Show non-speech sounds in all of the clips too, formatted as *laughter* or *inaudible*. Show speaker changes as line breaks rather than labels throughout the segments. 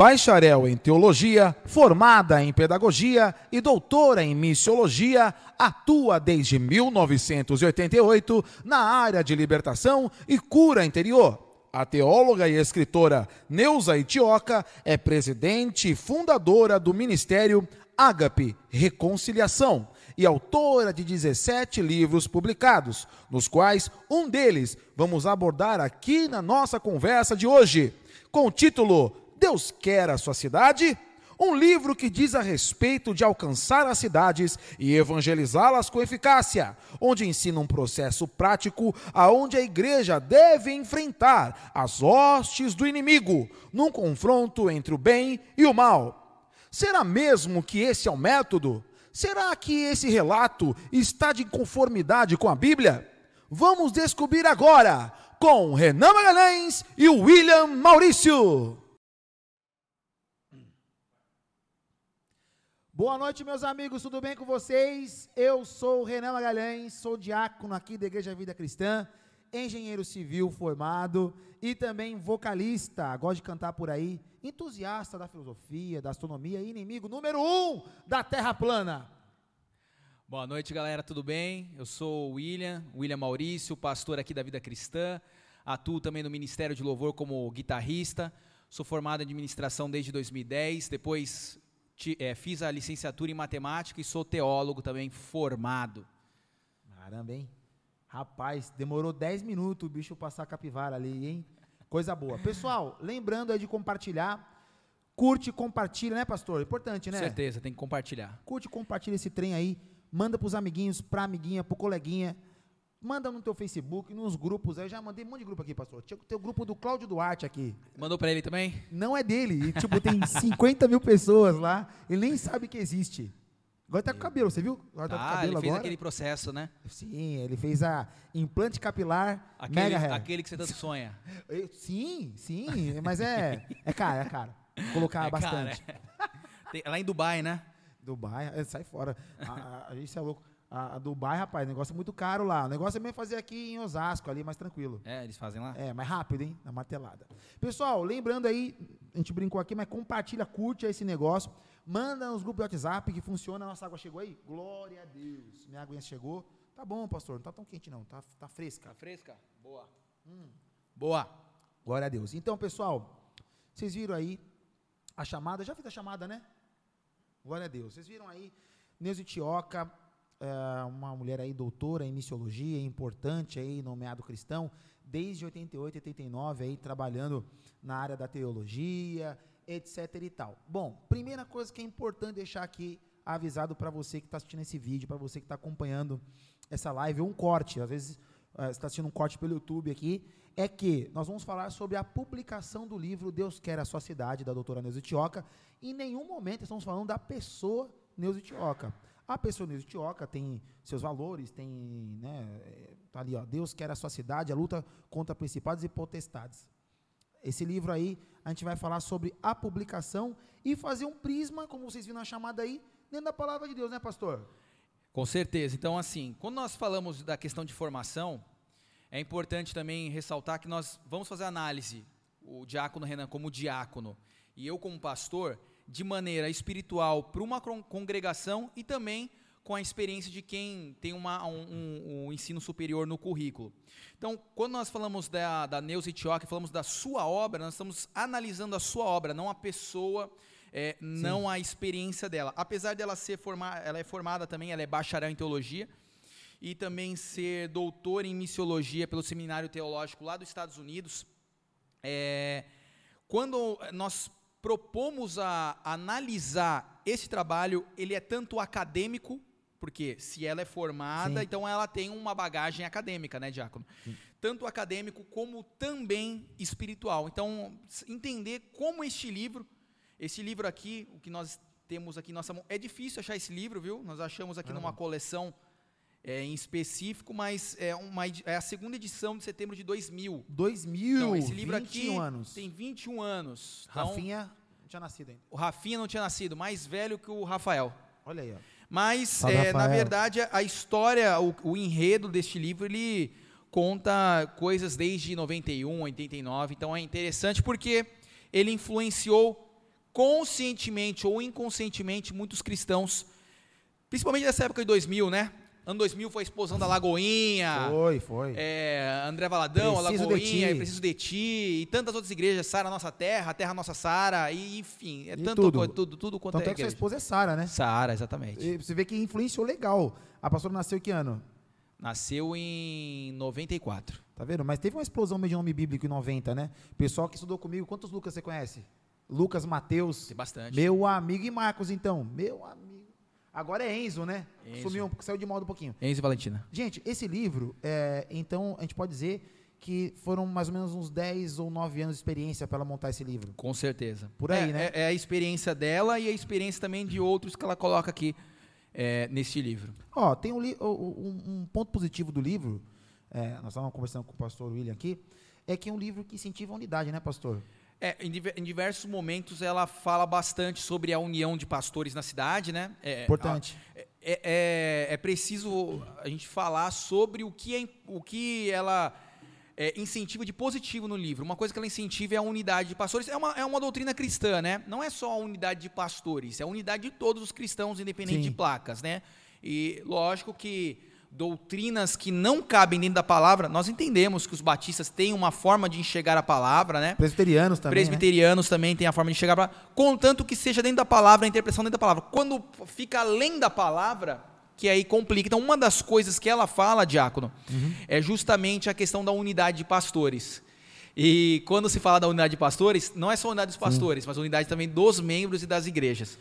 bacharel em teologia, formada em pedagogia e doutora em missiologia, atua desde 1988 na área de libertação e cura interior. A teóloga e escritora Neuza Itioca é presidente e fundadora do Ministério Ágape Reconciliação e autora de 17 livros publicados, nos quais um deles vamos abordar aqui na nossa conversa de hoje, com o título Deus quer a sua cidade? Um livro que diz a respeito de alcançar as cidades e evangelizá-las com eficácia, onde ensina um processo prático aonde a igreja deve enfrentar as hostes do inimigo, num confronto entre o bem e o mal. Será mesmo que esse é o método? Será que esse relato está de conformidade com a Bíblia? Vamos descobrir agora com Renan Magalhães e William Maurício.
Boa noite, meus amigos, tudo bem com vocês? Eu sou o Renan Magalhães, sou diácono aqui da Igreja Vida Cristã, engenheiro civil formado e também vocalista, gosto de cantar por aí, entusiasta da filosofia, da astronomia, inimigo número um da Terra plana.
Boa noite, galera, tudo bem? Eu sou o William, William Maurício, pastor aqui da Vida Cristã, atuo também no Ministério de Louvor como guitarrista, sou formado em administração desde 2010, depois é, fiz a licenciatura em matemática e sou teólogo também formado.
Caramba, hein? Rapaz, demorou 10 minutos o bicho passar a capivara ali, hein? Coisa boa. Pessoal, lembrando aí de compartilhar. Curte, compartilha, né, pastor? Importante, né?
Certeza, tem que compartilhar.
Curte, compartilha esse trem aí. Manda pros amiguinhos, pra amiguinha, pro coleguinha. Manda no teu Facebook, nos grupos. Aí eu já mandei um monte de grupo aqui, pastor. Tinha o grupo do Cláudio Duarte aqui.
Mandou para ele também?
Não é dele. E, tipo, tem *laughs* 50 mil pessoas lá. Ele nem sabe que existe. Agora tá com cabelo, você viu? Agora
tá,
tá
com cabelo ele fez agora. aquele processo, né?
Sim, ele fez a implante capilar
aquele, mega hair. Aquele que você tanto sonha. *laughs*
Sim, sim, mas é é caro, é caro. Colocar *laughs* é bastante. Cara,
é. Tem, lá em Dubai, né?
Dubai, é, sai fora. A, a, a gente é louco. A, a, Dubai, rapaz, negócio é muito caro lá. O negócio é mesmo fazer aqui em Osasco, ali mais tranquilo.
É, eles fazem lá?
É, mais rápido, hein? Na martelada. Pessoal, lembrando aí, a gente brincou aqui, mas compartilha, curte esse negócio. Manda nos grupos de WhatsApp que funciona. Nossa água chegou aí? Glória a Deus. Minha água chegou. Tá bom, pastor. Não tá tão quente, não. Tá, tá fresca.
Tá fresca? Boa. Hum.
Boa. Glória a Deus. Então, pessoal, vocês viram aí a chamada. Já fiz a chamada, né? Glória a Deus. Vocês viram aí, Neuza Tioca, é, uma mulher aí doutora em missiologia, importante aí, nomeado cristão, desde 88, 89 aí trabalhando na área da teologia, etc e tal. Bom, primeira coisa que é importante deixar aqui avisado para você que está assistindo esse vídeo, para você que está acompanhando essa live, um corte, às vezes uh, você está assistindo um corte pelo YouTube aqui, é que nós vamos falar sobre a publicação do livro Deus Quer a Sua Cidade, da doutora Neuza Tioca. Em nenhum momento estamos falando da pessoa Neuza Tioca. A pessoa Tioca tem seus valores, tem, né, tá ali, ó, Deus Quer a Sua Cidade, a luta contra principados e potestades. Esse livro aí, a gente vai falar sobre a publicação e fazer um prisma, como vocês viram na chamada aí, dentro da palavra de Deus, né, pastor?
Com certeza. Então, assim, quando nós falamos da questão de formação, é importante também ressaltar que nós vamos fazer análise, o diácono Renan como diácono e eu como pastor, de maneira espiritual para uma congregação e também com a experiência de quem tem uma, um, um, ensino superior no currículo. Então, quando nós falamos da, da Neuza Itioca, falamos da sua obra, nós estamos analisando a sua obra, não a pessoa, é, não a experiência dela. Apesar dela ser formada, ela é formada também, ela é bacharel em teologia, e também ser doutora em missiologia pelo Seminário Teológico lá dos Estados Unidos. É, quando nós propomos a analisar esse trabalho, ele é tanto acadêmico porque se ela é formada, Sim. então ela tem uma bagagem acadêmica, né, Diácono? Sim. Tanto acadêmico como também espiritual. Então, entender como este livro, esse livro aqui, o que nós temos aqui nossa mão, é difícil achar esse livro, viu? Nós achamos aqui ah. numa coleção é, em específico, mas é, uma, é a segunda edição de setembro de 2000.
2000?
Então, esse livro aqui
anos.
tem 21 anos.
Então, Rafinha não tinha nascido ainda.
O Rafinha não tinha nascido, mais velho que o Rafael.
Olha aí, ó.
Mas, é, na verdade, a história, o, o, enredo deste livro, ele conta coisas desde 91, 89. Então é interessante porque ele influenciou conscientemente ou inconscientemente, muitos cristãos, principalmente nessa época de 2000, né? Ano 2000 foi a explosão da Lagoinha.
Foi, foi.
É, André Valadão,
Preciso
a Lagoinha, Preciso de Ti, e tantas outras igrejas, Sara Nossa Terra, Terra Nossa Sara, e enfim, é
E
tanto
tudo.
coisa, tudo, tudo quanto
Tanto
é
é que sua esposa é Sara, né?
Sara, exatamente.
E Você vê que influenciou legal. A pastora nasceu em que ano?
Nasceu em 94.
Tá vendo? Mas teve uma explosão meio de nome bíblico em 90, né? Pessoal que estudou comigo, quantos Lucas você conhece? Lucas, Mateus,
Tem bastante.
meu amigo e Marcos, então. Meu amigo. Agora é Enzo, né?
Enzo.
Sumiu, um- saiu de moda um pouquinho.
Enzo e Valentina.
Gente, esse livro, é, então, a gente pode dizer que foram mais ou menos uns 10 ou 9 anos de experiência para ela montar esse livro.
Com certeza.
Por aí,
É-
né?
É, é a experiência dela e a experiência também de outros que ela coloca aqui é, neste livro.
Ó, tem um, um- um ponto positivo do livro, é, nós estávamos conversando com o pastor William aqui, é que é um livro que incentiva a unidade, né, pastor?
É, em, diver- em diversos momentos ela fala bastante sobre a união de pastores na cidade, né? É,
Importante.
a- é, é- é preciso a gente falar sobre o que, é, o que ela é, incentiva de positivo no livro. Uma coisa que ela incentiva é a unidade de pastores. É uma, é uma doutrina cristã, né? Não é só a unidade de pastores, é a unidade de todos os cristãos, independente
Sim.
de placas, né? E lógico que doutrinas que não cabem dentro da palavra, nós entendemos que os batistas têm uma forma de enxergar a palavra, né?
Presbiterianos também, né?
Presbiterianos também têm a forma de chegar para, contanto que seja dentro da palavra, a interpretação dentro da palavra. Quando fica além da palavra, que aí complica. Então, uma das coisas que ela fala, diácono,
Uhum.
é justamente a questão da unidade de pastores. E quando se fala da unidade de pastores, não é só a unidade dos pastores, mas a unidade também dos membros e das igrejas.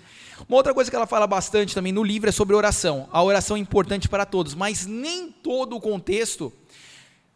Uma outra coisa que ela fala bastante também no livro é sobre oração. A oração é importante para todos, mas nem todo o contexto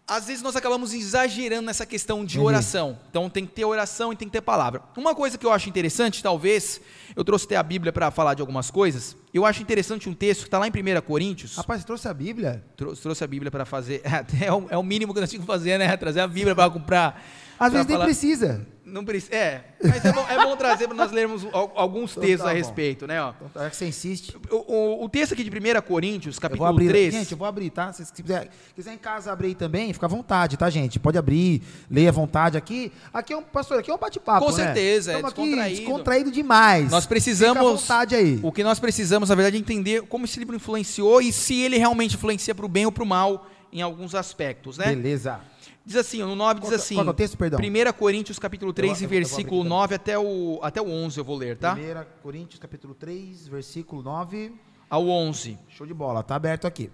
às vezes nós acabamos exagerando nessa questão de oração. Então tem que ter oração e tem que ter palavra. Uma coisa que eu acho interessante, talvez, eu trouxe até a Bíblia para falar de algumas coisas. Eu acho interessante um texto que está lá em 1 Coríntios.
Rapaz, você trouxe a Bíblia?
Trouxe, trouxe a Bíblia para fazer. *laughs* É, o, é o mínimo que nós tínhamos que fazer, né? Trazer a Bíblia para comprar.
Às vezes nem
falar-
precisa.
Não precisa. É, mas é bom, é bom trazer para nós lermos al- alguns
Então
textos
tá
a respeito, né? ó.
Então, é que você insiste.
O, o- o texto aqui de 1 Coríntios,
Eu
capítulo
abrir.
3.
Gente, eu vou abrir, tá? Se, se quiser, quiser em casa abrir aí também, fica à vontade, tá, gente? Pode abrir, leia à vontade aqui. Aqui é um, pastor, aqui é um bate-papo,
Com
né?
certeza, é
Estamos aqui
descontraído.
descontraído demais.
Nós precisamos.
Fica à vontade aí.
O que nós precisamos, na verdade, é entender como esse livro influenciou e se ele realmente influencia para o bem ou para o mal em alguns aspectos, né?
Beleza.
Diz assim, no 9 diz
que-
assim.
qual é o texto, perdão?
1 Coríntios capítulo 3
Eu- eu eu
versículo
abrir
9 até o, até o 11 eu vou ler, tá?
1 Coríntios, capítulo 3, versículo 9.
Ao 11.
Show de bola, tá aberto aqui.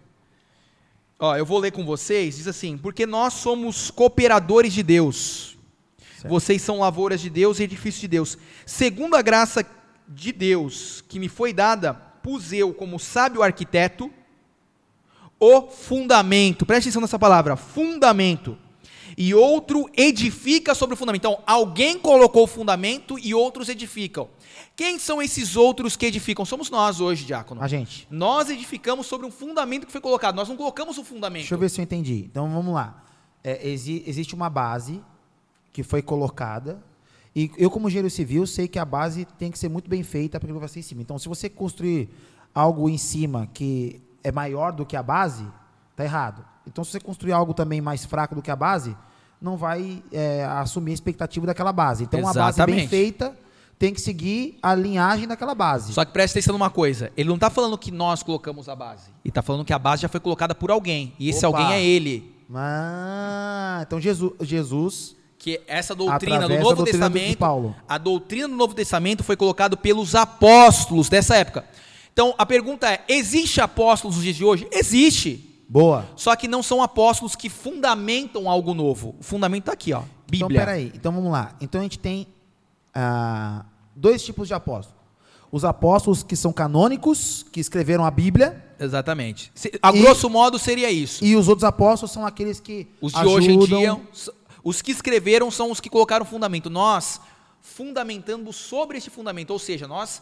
Ó, eu vou ler com vocês, diz assim: Porque nós somos cooperadores de Deus.
Certo.
Vocês são lavouras de Deus e edifícios de Deus. Segundo a graça de Deus que me foi dada, pus eu, como sábio arquiteto, o fundamento. Preste atenção nessa palavra: fundamento. E outro edifica sobre o fundamento. Então, alguém colocou o fundamento e outros edificam. Quem são esses outros que edificam? Somos nós hoje, diácono.
A gente.
Nós edificamos sobre um fundamento que foi colocado. Nós não colocamos o fundamento.
Deixa eu ver se eu entendi. Então vamos lá. É, exi- existe uma base que foi colocada. E eu, como engenheiro civil, sei que a base tem que ser muito bem feita para que vai ser em cima. Então, se você construir algo em cima que é maior do que a base, tá errado. Então, se você construir algo também mais fraco do que a base, não vai é, assumir a expectativa daquela base. Então, uma base bem
Exatamente.
feita tem que seguir a linhagem daquela base.
Só que preste atenção numa coisa. Ele não está falando que nós colocamos a base. Ele está falando que a base já foi colocada por alguém. E esse
Opa.
alguém é ele.
Ah, então Jesus, Jesus
Que essa doutrina do
Através
Novo
doutrina
Testamento.
Paulo.
A doutrina do Novo Testamento foi colocada pelos apóstolos dessa época. Então a pergunta é: existe apóstolos nos dias de hoje? Existe.
Boa.
Só que não são apóstolos que fundamentam algo novo. O fundamento está aqui, ó. Bíblia.
Então, peraí. Então, vamos lá. Então, a gente tem ah, dois tipos de apóstolos. Os apóstolos que são canônicos, que escreveram a Bíblia,
Exatamente. Se- A
E-
grosso modo seria isso.
e os outros apóstolos são aqueles que
Os de
ajudam...
hoje em dia, os que escreveram são os que colocaram fundamento. Nós fundamentamos sobre esse fundamento, ou seja, nós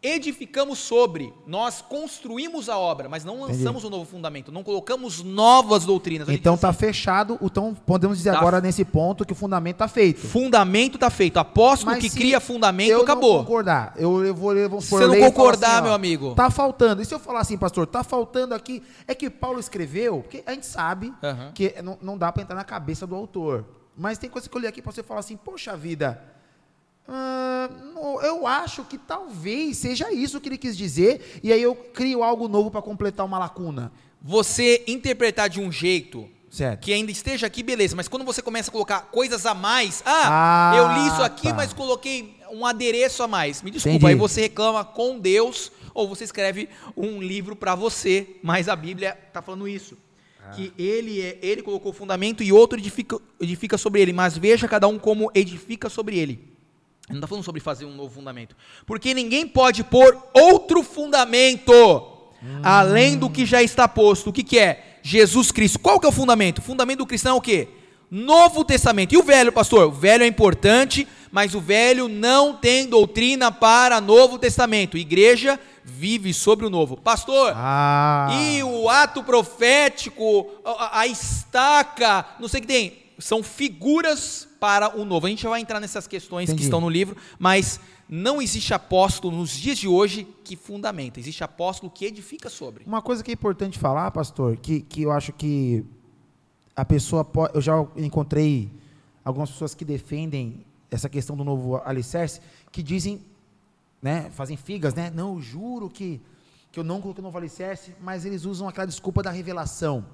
edificamos sobre, nós construímos a obra, mas não lançamos um novo fundamento, não colocamos novas doutrinas.
Então, está
assim,
fechado. Então, podemos dizer
Tá.
agora, nesse ponto, que o fundamento está feito.
fundamento está feito. Apóstolo
Mas
que cria fundamento
eu
acabou.
não concordar. Eu, eu vou ler, vamos
Se
eu
não concordar,
assim, ó,
meu amigo.
Tá faltando. E se eu falar assim, pastor, tá faltando aqui, é que Paulo escreveu, porque a gente sabe
Aham.
que não, não dá para entrar na cabeça do autor. Mas tem coisa que eu li aqui para você falar assim, poxa vida, No- eu acho que talvez seja isso que ele quis dizer, e aí eu crio algo novo para completar uma lacuna.
Você interpretar de um jeito
Certo.
que ainda esteja aqui, beleza, mas quando você começa a colocar coisas a mais, ah,
Ah,
eu li isso aqui,
tá.
mas coloquei um adereço a mais. Me desculpa,
Entendi.
aí você reclama com Deus ou você escreve um livro para você, mas a Bíblia está falando isso.
Ah.
Que ele é, ele colocou o fundamento e outro edifica, edifica sobre ele, mas veja cada um como edifica sobre ele. Ele não está falando sobre fazer um novo fundamento. Porque ninguém pode pôr outro fundamento além do que já está posto. O que, que é? Jesus Cristo. Qual que é o fundamento? O fundamento do cristão é o quê? Novo Testamento. E o velho, pastor? O velho é importante, mas o velho não tem doutrina para Novo Testamento. Igreja vive sobre o novo. Pastor,
Ah.
e o ato profético, a, a estaca, não sei o que tem, são figuras para o novo. A gente vai entrar nessas questões que
Entendi.
estão no livro, mas não existe apóstolo nos dias de hoje que fundamenta, existe apóstolo que edifica sobre.
Uma coisa que é importante falar, pastor, que, que eu acho que a pessoa pode. Eu já encontrei algumas pessoas que defendem essa questão do novo alicerce, que dizem, né, fazem figas, né? Não, eu juro que, que eu não coloquei novo alicerce, mas eles usam aquela desculpa da revelação.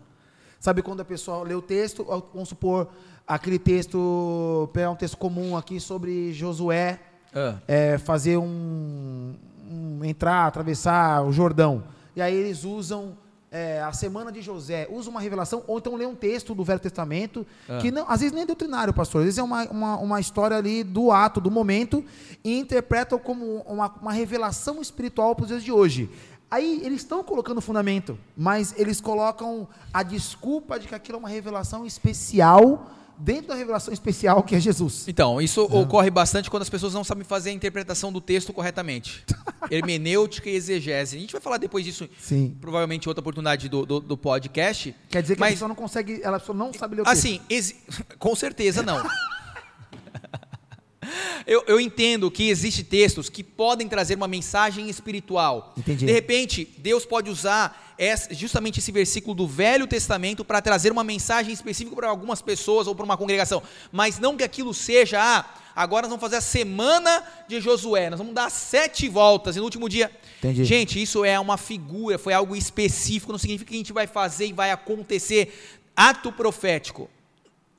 Sabe quando a pessoa lê o texto, vamos supor, aquele texto, pegar um texto comum aqui sobre Josué, é, fazer um, um- entrar, atravessar o Jordão. E aí eles usam é, a semana de José, usam uma revelação, ou então lê um texto do Velho Testamento,
Ah.
que não, às vezes nem é doutrinário, pastor, às vezes é uma, uma, uma história ali do ato, do momento, e interpretam como uma, uma revelação espiritual para os dias de hoje. Aí eles estão colocando fundamento, mas eles colocam a desculpa de que aquilo é uma revelação especial, dentro da revelação especial que é Jesus.
Então, isso ocorre bastante quando as pessoas não sabem fazer a interpretação do texto corretamente. *laughs* Hermenêutica e exegese. A gente vai falar depois disso,
Sim.
provavelmente em outra oportunidade do, do, do podcast.
Quer dizer que a
Mas-
pessoa não consegue, ela só não sabe ler o texto.
Assim, *laughs* com certeza não. *laughs* *laughs* Eu, eu entendo que existem textos que podem trazer uma mensagem espiritual.
Entendi.
De repente, Deus pode usar essa- justamente esse versículo do Velho Testamento para trazer uma mensagem específica para algumas pessoas ou para uma congregação. Mas não que aquilo seja, ah, agora nós vamos fazer a semana de Josué, nós vamos dar sete voltas e no último dia.
Entendi.
Gente, isso é uma figura, foi algo específico, não significa que a gente vai fazer e vai acontecer. Ato profético.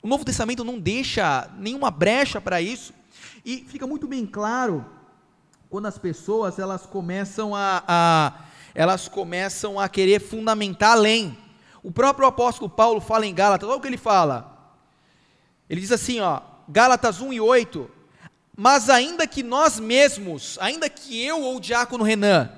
O Novo Testamento não deixa nenhuma brecha para isso. E fica muito bem claro quando as pessoas elas começam a, a- elas começam a querer fundamentar além. O próprio apóstolo Paulo fala em Gálatas, olha o que ele fala. Ele diz assim, ó, Gálatas 1 e 8, mas ainda que nós mesmos, ainda que eu ou o diácono Renan,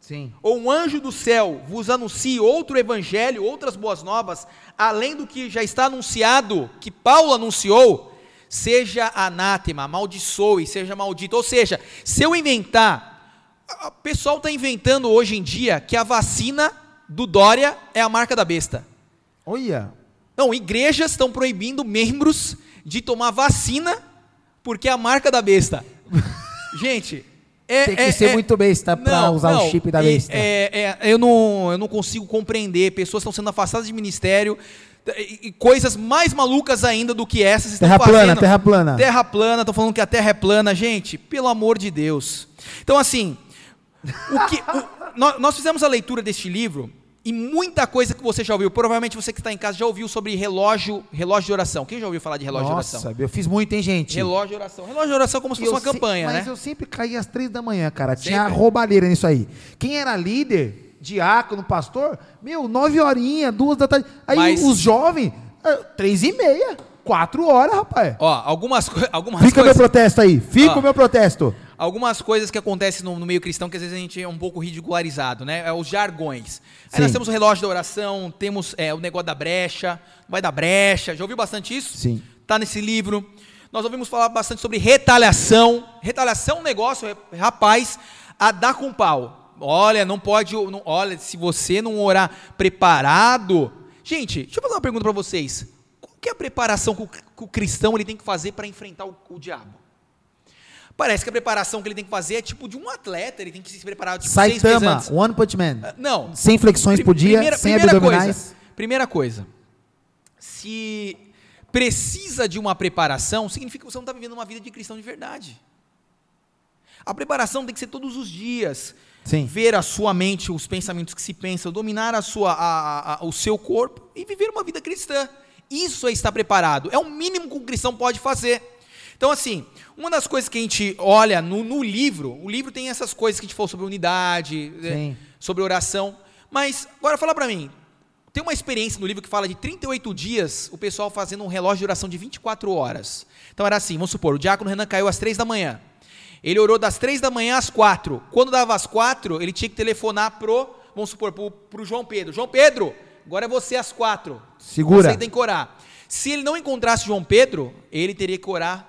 Sim.
ou um anjo do céu vos anuncie outro evangelho, outras boas novas, além do que já está anunciado, que Paulo anunciou, seja anátema, amaldiçoe, seja maldito. Ou seja, se eu inventar, o pessoal está inventando hoje em dia que a vacina do Dória é a marca da besta.
Olha.
Não, igrejas estão proibindo membros de tomar vacina porque é a marca da besta. *laughs* Gente, é,
Tem que
é-
ser
é-
muito besta pra usar o chip da
e-
besta.
É, é, eu, não, eu não consigo compreender. Pessoas estão sendo afastadas de ministério. E, coisas mais malucas ainda do que essas estão
Terra plana,
fazendo.
terra plana.
Terra plana, estão falando que a terra é plana. Gente, pelo amor de Deus. Então, assim, o que, o- nó- nós fizemos a leitura deste livro e muita coisa que você já ouviu. Provavelmente você que está em casa já ouviu sobre relógio, relógio de oração. Quem já ouviu falar de relógio de oração?
Nossa, eu fiz muito, hein, gente?
Relógio de oração. Relógio de oração é como se fosse
eu
uma
se-
campanha,
Mas
né?
eu sempre caía às três da manhã, cara. Tinha
Sempre.
roubalheira nisso aí. Quem era líder, diácono, pastor, meu, nove horinhas, duas da tarde. Aí
Mas-
os jovens, ah, três e meia, quatro horas, rapaz.
Ó, algumas, co- *laughs* algumas
Fica o meu
coisas...
protesto aí, fica
Ó.
o meu protesto.
algumas coisas que acontecem no, no meio cristão que às vezes a gente é um pouco ridicularizado, né? É os jargões. Aí
Sim.
nós temos o relógio da oração, temos é, o negócio da brecha, vai da brecha. Já ouviu bastante isso?
Sim.
Tá nesse livro. Nós ouvimos falar bastante sobre retaliação. Retaliação é um negócio, é- rapaz, a dar com pau. Olha, não pode. não- olha, se você não orar preparado. Gente, deixa eu fazer uma pergunta para vocês. Qual que é a preparação que o, que o cristão ele tem que fazer para enfrentar o, o diabo? Parece que a preparação que ele tem que fazer é tipo de um atleta, ele tem que se preparar tipo seis meses
Saitama,
antes.
One Punch Man.
Ah, Não.
Sem flexões por dia,
Primeira-
sem
primeira
abdominais.
Coisa, primeira coisa, se precisa de uma preparação, significa que você não está vivendo uma vida de cristão de verdade. A preparação tem que ser todos os dias.
Sim.
Ver a sua mente, os pensamentos que se pensam, dominar a sua, a- a- o seu corpo e viver uma vida cristã. Isso é estar preparado. É o mínimo que um cristão pode fazer. Então, assim, uma das coisas que a gente olha no, no livro, o livro tem essas coisas que a gente falou sobre unidade, né,
Sim.
sobre oração. Mas, agora fala pra mim, tem uma experiência no livro que fala de 38 dias, o pessoal fazendo um relógio de oração de 24 horas. Então era assim, vamos supor, o diácono Renan caiu às 3 da manhã. Ele orou das 3 da manhã às 4. Quando dava às 4, ele tinha que telefonar pro, vamos supor, pro, pro João Pedro. João Pedro, agora é você às 4.
Segura.
Você tem que orar. Se ele não encontrasse João Pedro, ele teria que orar.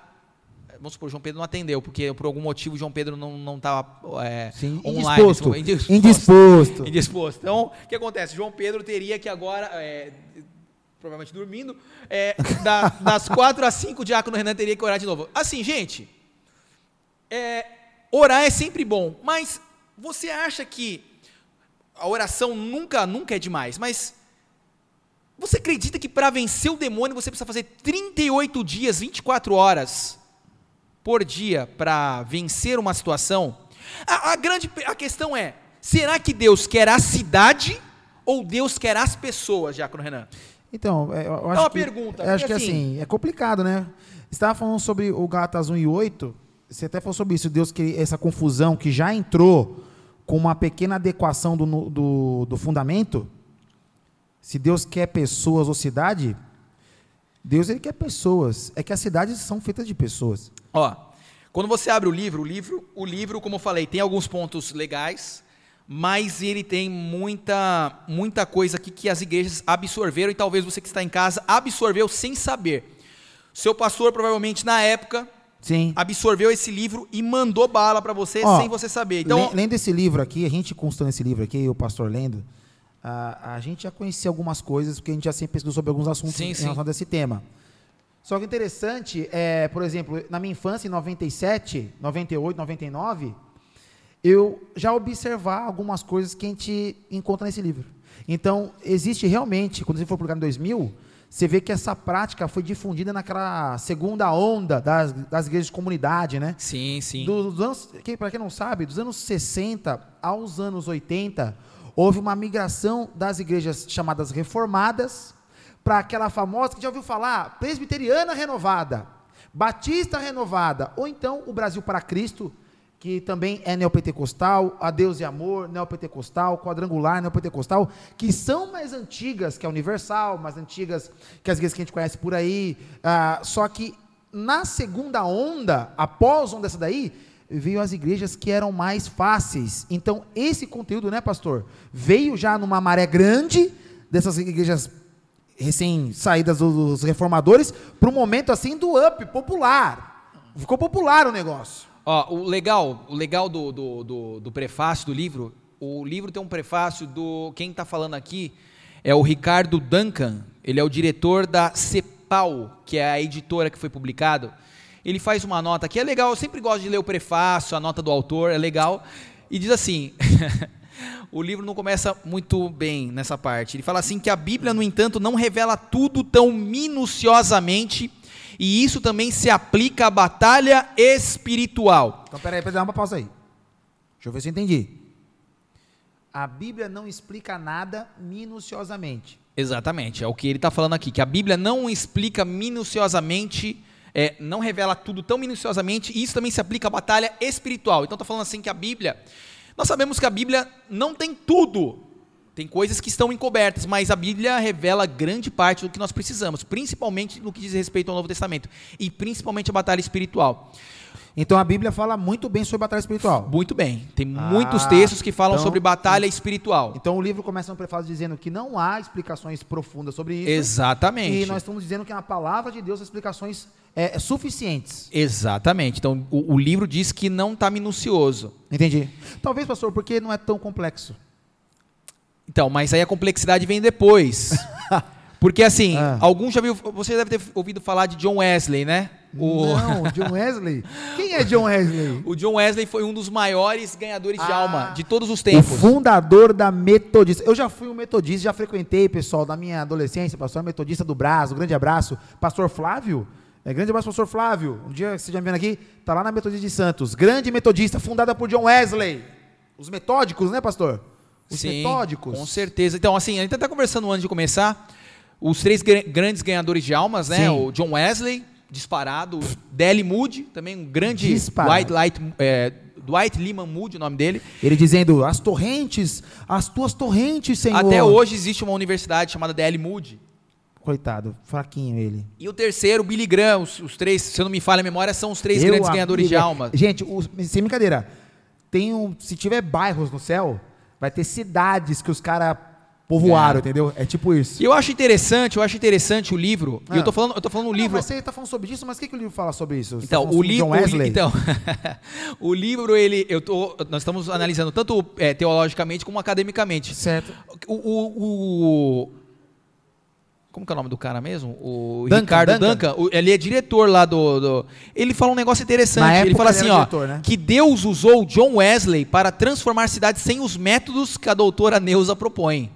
Vamos supor, João Pedro não atendeu, porque por algum motivo João Pedro não estava é,
Sim,
online. *laughs*
indisposto.
Indisposto.
Indisposto. *laughs*
Indisposto. Então, o que acontece? João Pedro teria que agora, é, provavelmente dormindo, é, da- das 4 às 5, o diácono Renan teria que orar de novo. Assim, gente, é, orar é sempre bom, mas você acha que a oração nunca, nunca é demais, mas você acredita que para vencer o demônio você precisa fazer 38 dias, 24 horas por dia para vencer uma situação? A, a grande a questão é: será que Deus quer a cidade ou Deus quer as pessoas, Diácono Renan?
Então, é, eu acho
uma
que,
pergunta,
eu acho que
porque
assim, é complicado, né? Estava falando sobre o Gatas 1 e 8, você até falou sobre isso, Deus que essa confusão que já entrou com uma pequena adequação do, do, do fundamento. Se Deus quer pessoas ou cidade, Deus ele quer pessoas. É que as cidades são feitas de pessoas.
Ó, quando você abre o livro, o livro, o livro, como eu falei, tem alguns pontos legais, mas ele tem muita, muita coisa aqui que as igrejas absorveram e talvez você que está em casa absorveu sem saber. Seu pastor provavelmente na época
Sim.
absorveu esse livro e mandou bala para você
Ó,
sem você saber. Então,
Le- lendo esse livro aqui, a gente constando esse livro aqui, o pastor lendo, a, a gente já conhecia algumas coisas, porque a gente já sempre pesquisou sobre alguns assuntos
Sim,
em
sim.
relação a esse tema. Só que interessante é, por exemplo, na minha infância, em 97, 98, 99, eu já observar algumas coisas que a gente encontra nesse livro. Então, existe realmente, quando ele foi publicado em 2000, você vê que essa prática foi difundida naquela segunda onda das, das igrejas de comunidade, né?
sim, sim.
Dos anos, para quem não sabe, dos anos 60 aos anos 80, houve uma migração das igrejas chamadas reformadas para aquela famosa que já ouviu falar, presbiteriana renovada, batista renovada, ou então o Brasil para Cristo, que também é neopentecostal, a Deus e Amor, neopentecostal, quadrangular, neopentecostal, que são mais antigas que a Universal, mais antigas que as igrejas que a gente conhece por aí, ah, só que na segunda onda, após onda dessa daí, veio as igrejas que eram mais fáceis. Então, esse conteúdo, né, pastor, veio já numa maré grande dessas igrejas recém-saídas dos reformadores, para um momento assim do up, popular. Ficou popular o negócio.
Ó, o legal, o legal do, do, do, do prefácio do livro, o livro tem um prefácio do. Quem está falando aqui é o Ricardo Duncan, ele é o diretor da CEPAL, que é a editora que foi publicado. Ele faz uma nota que é legal, eu sempre gosto de ler o prefácio, a nota do autor, é legal. E diz assim: *laughs* o livro não começa muito bem nessa parte. Ele fala assim que a Bíblia, no entanto, não revela tudo tão minuciosamente, e isso também se aplica à batalha espiritual.
Então, peraí, peraí, dá uma pausa aí. Deixa eu ver se eu entendi. A Bíblia não explica nada minuciosamente.
Exatamente, é o que ele está falando aqui, que a Bíblia não explica minuciosamente, é, não revela tudo tão minuciosamente, e isso também se aplica à batalha espiritual. Então está falando assim que a Bíblia, nós sabemos que a Bíblia não tem tudo, tem coisas que estão encobertas, mas a Bíblia revela grande parte do que nós precisamos, principalmente no que diz respeito ao Novo Testamento, e principalmente a batalha espiritual.
Então a Bíblia fala muito bem sobre batalha espiritual.
Muito bem, tem
Ah,
muitos textos que falam
então-
sobre batalha espiritual.
Então o livro começa no prefácio dizendo que não há explicações profundas sobre isso.
Exatamente.
E nós estamos dizendo que na palavra de Deus as explicações é, suficientes.
Exatamente. Então, o, o livro diz que não está minucioso.
Entendi. Talvez, pastor, porque não é tão complexo.
Então, mas aí a complexidade vem depois. *laughs* Porque assim,
Ah.
alguns já viu, você deve ter ouvido falar de John Wesley, né? O,
Não, *laughs* John Wesley? Quem é John Wesley?
o John Wesley foi um dos maiores ganhadores de
Ah.
alma de todos os
O
tempos.
fundador da Metodista. Eu já fui um metodista, já frequentei, pessoal, da minha adolescência, pastor metodista do Brasil, grande abraço. Pastor Flávio, É, grande abraço, pastor Flávio. Um dia você já me vendo aqui, tá lá na Metodista de Santos. Grande metodista, fundada por John Wesley. Os metódicos, né, pastor? Os
Sim,
metódicos.
Com certeza. Então, assim, a gente está conversando antes de começar. Os três gr- grandes ganhadores de almas, né?
Sim.
O John Wesley, disparado. Dele Moody, também um grande
Disparado.
Dwight, Light, é, Dwight Lyman Moody, o nome dele.
Ele dizendo, as torrentes, as tuas torrentes, Senhor.
Até hoje existe uma universidade chamada Dele Moody.
Coitado, fraquinho ele.
E o terceiro, Billy Graham. Os, os três, se eu não me falha a memória, são os três
Eu,
grandes ganhadores de
Bíblia-
almas.
Gente, os- sem brincadeira, tem um, se tiver bairros no céu, vai ter cidades que os caras povoaram,
É.
entendeu? É tipo isso.
E eu acho interessante, eu acho interessante o livro. E
Ah.
eu tô falando, eu tô falando o
Não,
livro.
mas você está falando sobre isso, mas o que, que o livro fala sobre isso? Você tá
Então,
falando
o livro, então, *laughs* o livro ele, eu tô, nós estamos analisando tanto é, teologicamente como academicamente.
Certo.
O, o- o- como que é o nome do cara mesmo? O
Duncan,
Ricardo
Duncan.
Duncan. ele é diretor lá do, do- Ele fala um negócio interessante. Ele fala
ele
assim,
era
ó,
diretor, né?
que Deus usou John Wesley para transformar cidades sem os métodos que a doutora Neuza propõe.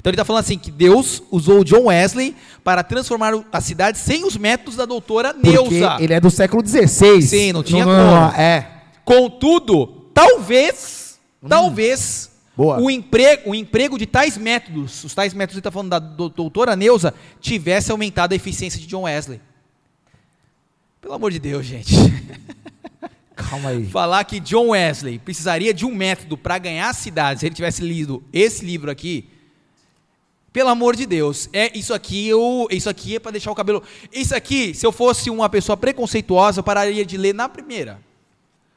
Então ele está falando assim que Deus usou John Wesley para transformar a cidade sem os métodos da doutora
Porque
Neuza.
ele é do século XVI.
Sim, não tinha
não,
como.
É.
Contudo, talvez, talvez,
Hum. Boa.
o emprego, o emprego de tais métodos, os tais métodos que está falando da do- doutora Neuza, tivesse aumentado a eficiência de John Wesley. Pelo amor de Deus, gente. *laughs*
Calma aí.
Falar que John Wesley precisaria de um método para ganhar cidades, se ele tivesse lido esse livro aqui, pelo amor de Deus, é isso aqui eu, isso aqui é para deixar o cabelo. Isso aqui, se eu fosse uma pessoa preconceituosa, eu pararia de ler na primeira.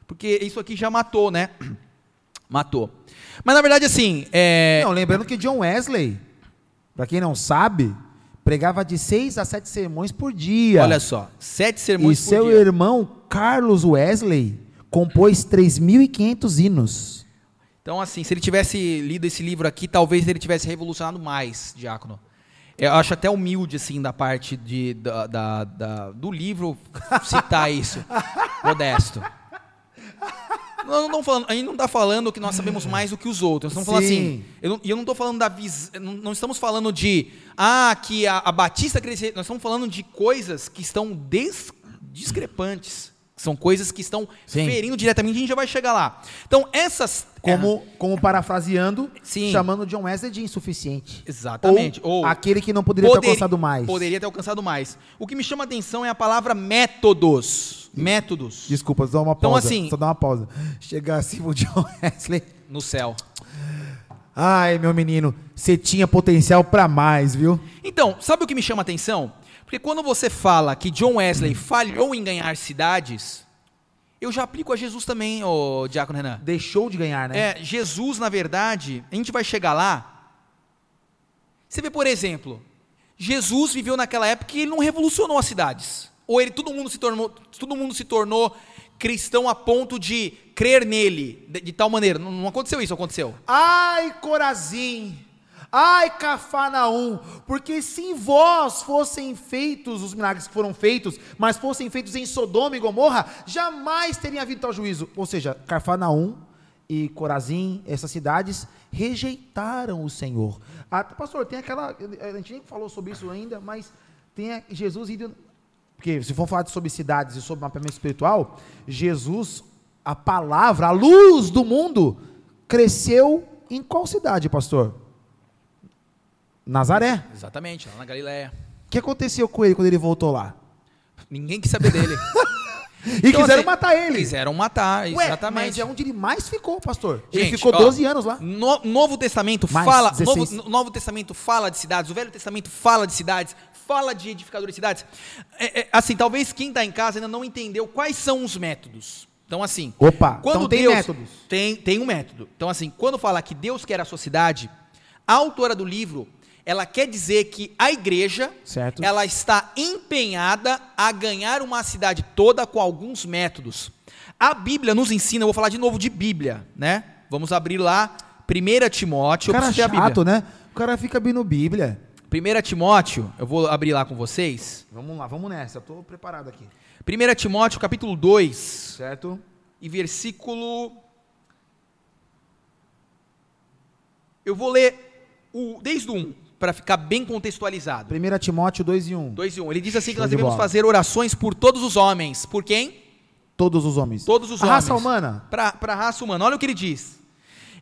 Porque isso aqui já matou, né? *clears throat* Matou. Mas na verdade assim, é,
Não, lembrando que John Wesley, para quem não sabe, pregava de seis a sete sermões por dia.
olha só, sete
e
sermões por
seu
dia.
irmão Carlos Wesley compôs 3.500 hinos.
Então, assim, se ele tivesse lido esse livro aqui, talvez ele tivesse revolucionado mais, Diácono. Eu acho até humilde, assim, da parte de, da, da- da- do livro citar isso. *laughs* Modesto. Não, não, falando, a gente não está falando que nós sabemos mais do que os outros. Nós estamos falando
Sim.
assim. Eu não, e eu não estou falando da vis, não, não estamos falando de ah, que a, a Batista crescer. Nós estamos falando de coisas que estão des- discrepantes. São coisas que estão
Sim.
ferindo diretamente, a gente já vai chegar lá. Então, essas.
Como, como parafraseando,
Sim.
chamando John Wesley de insuficiente.
Exatamente.
Ou,
Ou
aquele que não poderia
Poder-
ter alcançado mais.
Poderia ter alcançado mais. O que me chama a atenção é a palavra métodos. Métodos.
Desculpa, só dá uma
Então,
pausa.
assim-
Só dá uma pausa. Chegar assim o John *laughs* Wesley.
No céu.
Ai, meu menino, você tinha potencial pra mais, viu?
Então, sabe o que me chama a atenção? Porque quando você fala que John Wesley falhou em ganhar cidades, eu já aplico a Jesus também, ô Diácono Renan.
Deixou de ganhar, né?
É, Jesus, na verdade, a gente vai chegar lá. Você vê, por exemplo, Jesus viveu naquela época que ele não revolucionou as cidades. Ou ele todo mundo se tornou, todo mundo se tornou cristão a ponto de crer nele de, de tal maneira. Não, não aconteceu isso, aconteceu.
Ai, Corazim! Ai, Cafarnaum! Porque se em vós fossem feitos os milagres que foram feitos, mas fossem feitos em Sodoma e Gomorra, jamais teria havido tal juízo. Ou seja, Cafarnaum e Corazim, essas cidades, rejeitaram o Senhor. Ah, pastor, tem aquela. A gente nem falou sobre isso ainda, mas tem Jesus indo. Porque se for falar sobre cidades e sobre mapeamento espiritual, Jesus, a palavra, a luz do mundo, cresceu em qual cidade, pastor? Nazaré.
Exatamente, lá na Galiléia.
O que aconteceu com ele quando ele voltou lá?
Ninguém quis saber dele. *laughs*
E
Então,
quiseram
assim,
matar ele.
Quiseram matar,
Ué,
exatamente.
mas é onde ele mais ficou, pastor. ele
Gente,
ficou
ó,
12 anos lá.
No, Novo Testamento
Mais
fala,
16.
Novo, Novo Testamento fala de cidades, o Velho Testamento fala de cidades, fala de edificadores de cidades. É, é, assim, talvez quem está em casa ainda não entendeu quais são os métodos. Então, assim,
Opa,
quando
então tem
Deus
métodos.
tem tem um método. Então, assim, quando fala que Deus quer a sua cidade, a autora do livro, ela quer dizer que a igreja,
Certo.
ela está empenhada a ganhar uma cidade toda com alguns métodos. A Bíblia nos ensina, eu vou falar de novo de Bíblia, né? Vamos abrir lá 1 Timóteo, eu
Cara
Bíblia.
chato, né? O cara fica abrindo Bíblia.
1 Timóteo, eu vou abrir lá com vocês.
Vamos lá, vamos nessa. Eu tô preparado aqui.
1 Timóteo, capítulo 2,
Certo?
e versículo. Eu vou ler o, desde o 1. Para ficar bem contextualizado.
1 Timóteo 2 e 1.
2 e 1. Ele diz assim que
Show
nós
de
devemos
bola.
fazer orações por todos os homens. Por quem?
Todos os homens.
Todos os
a
homens.
raça humana.
Para a raça humana. Olha o que ele diz.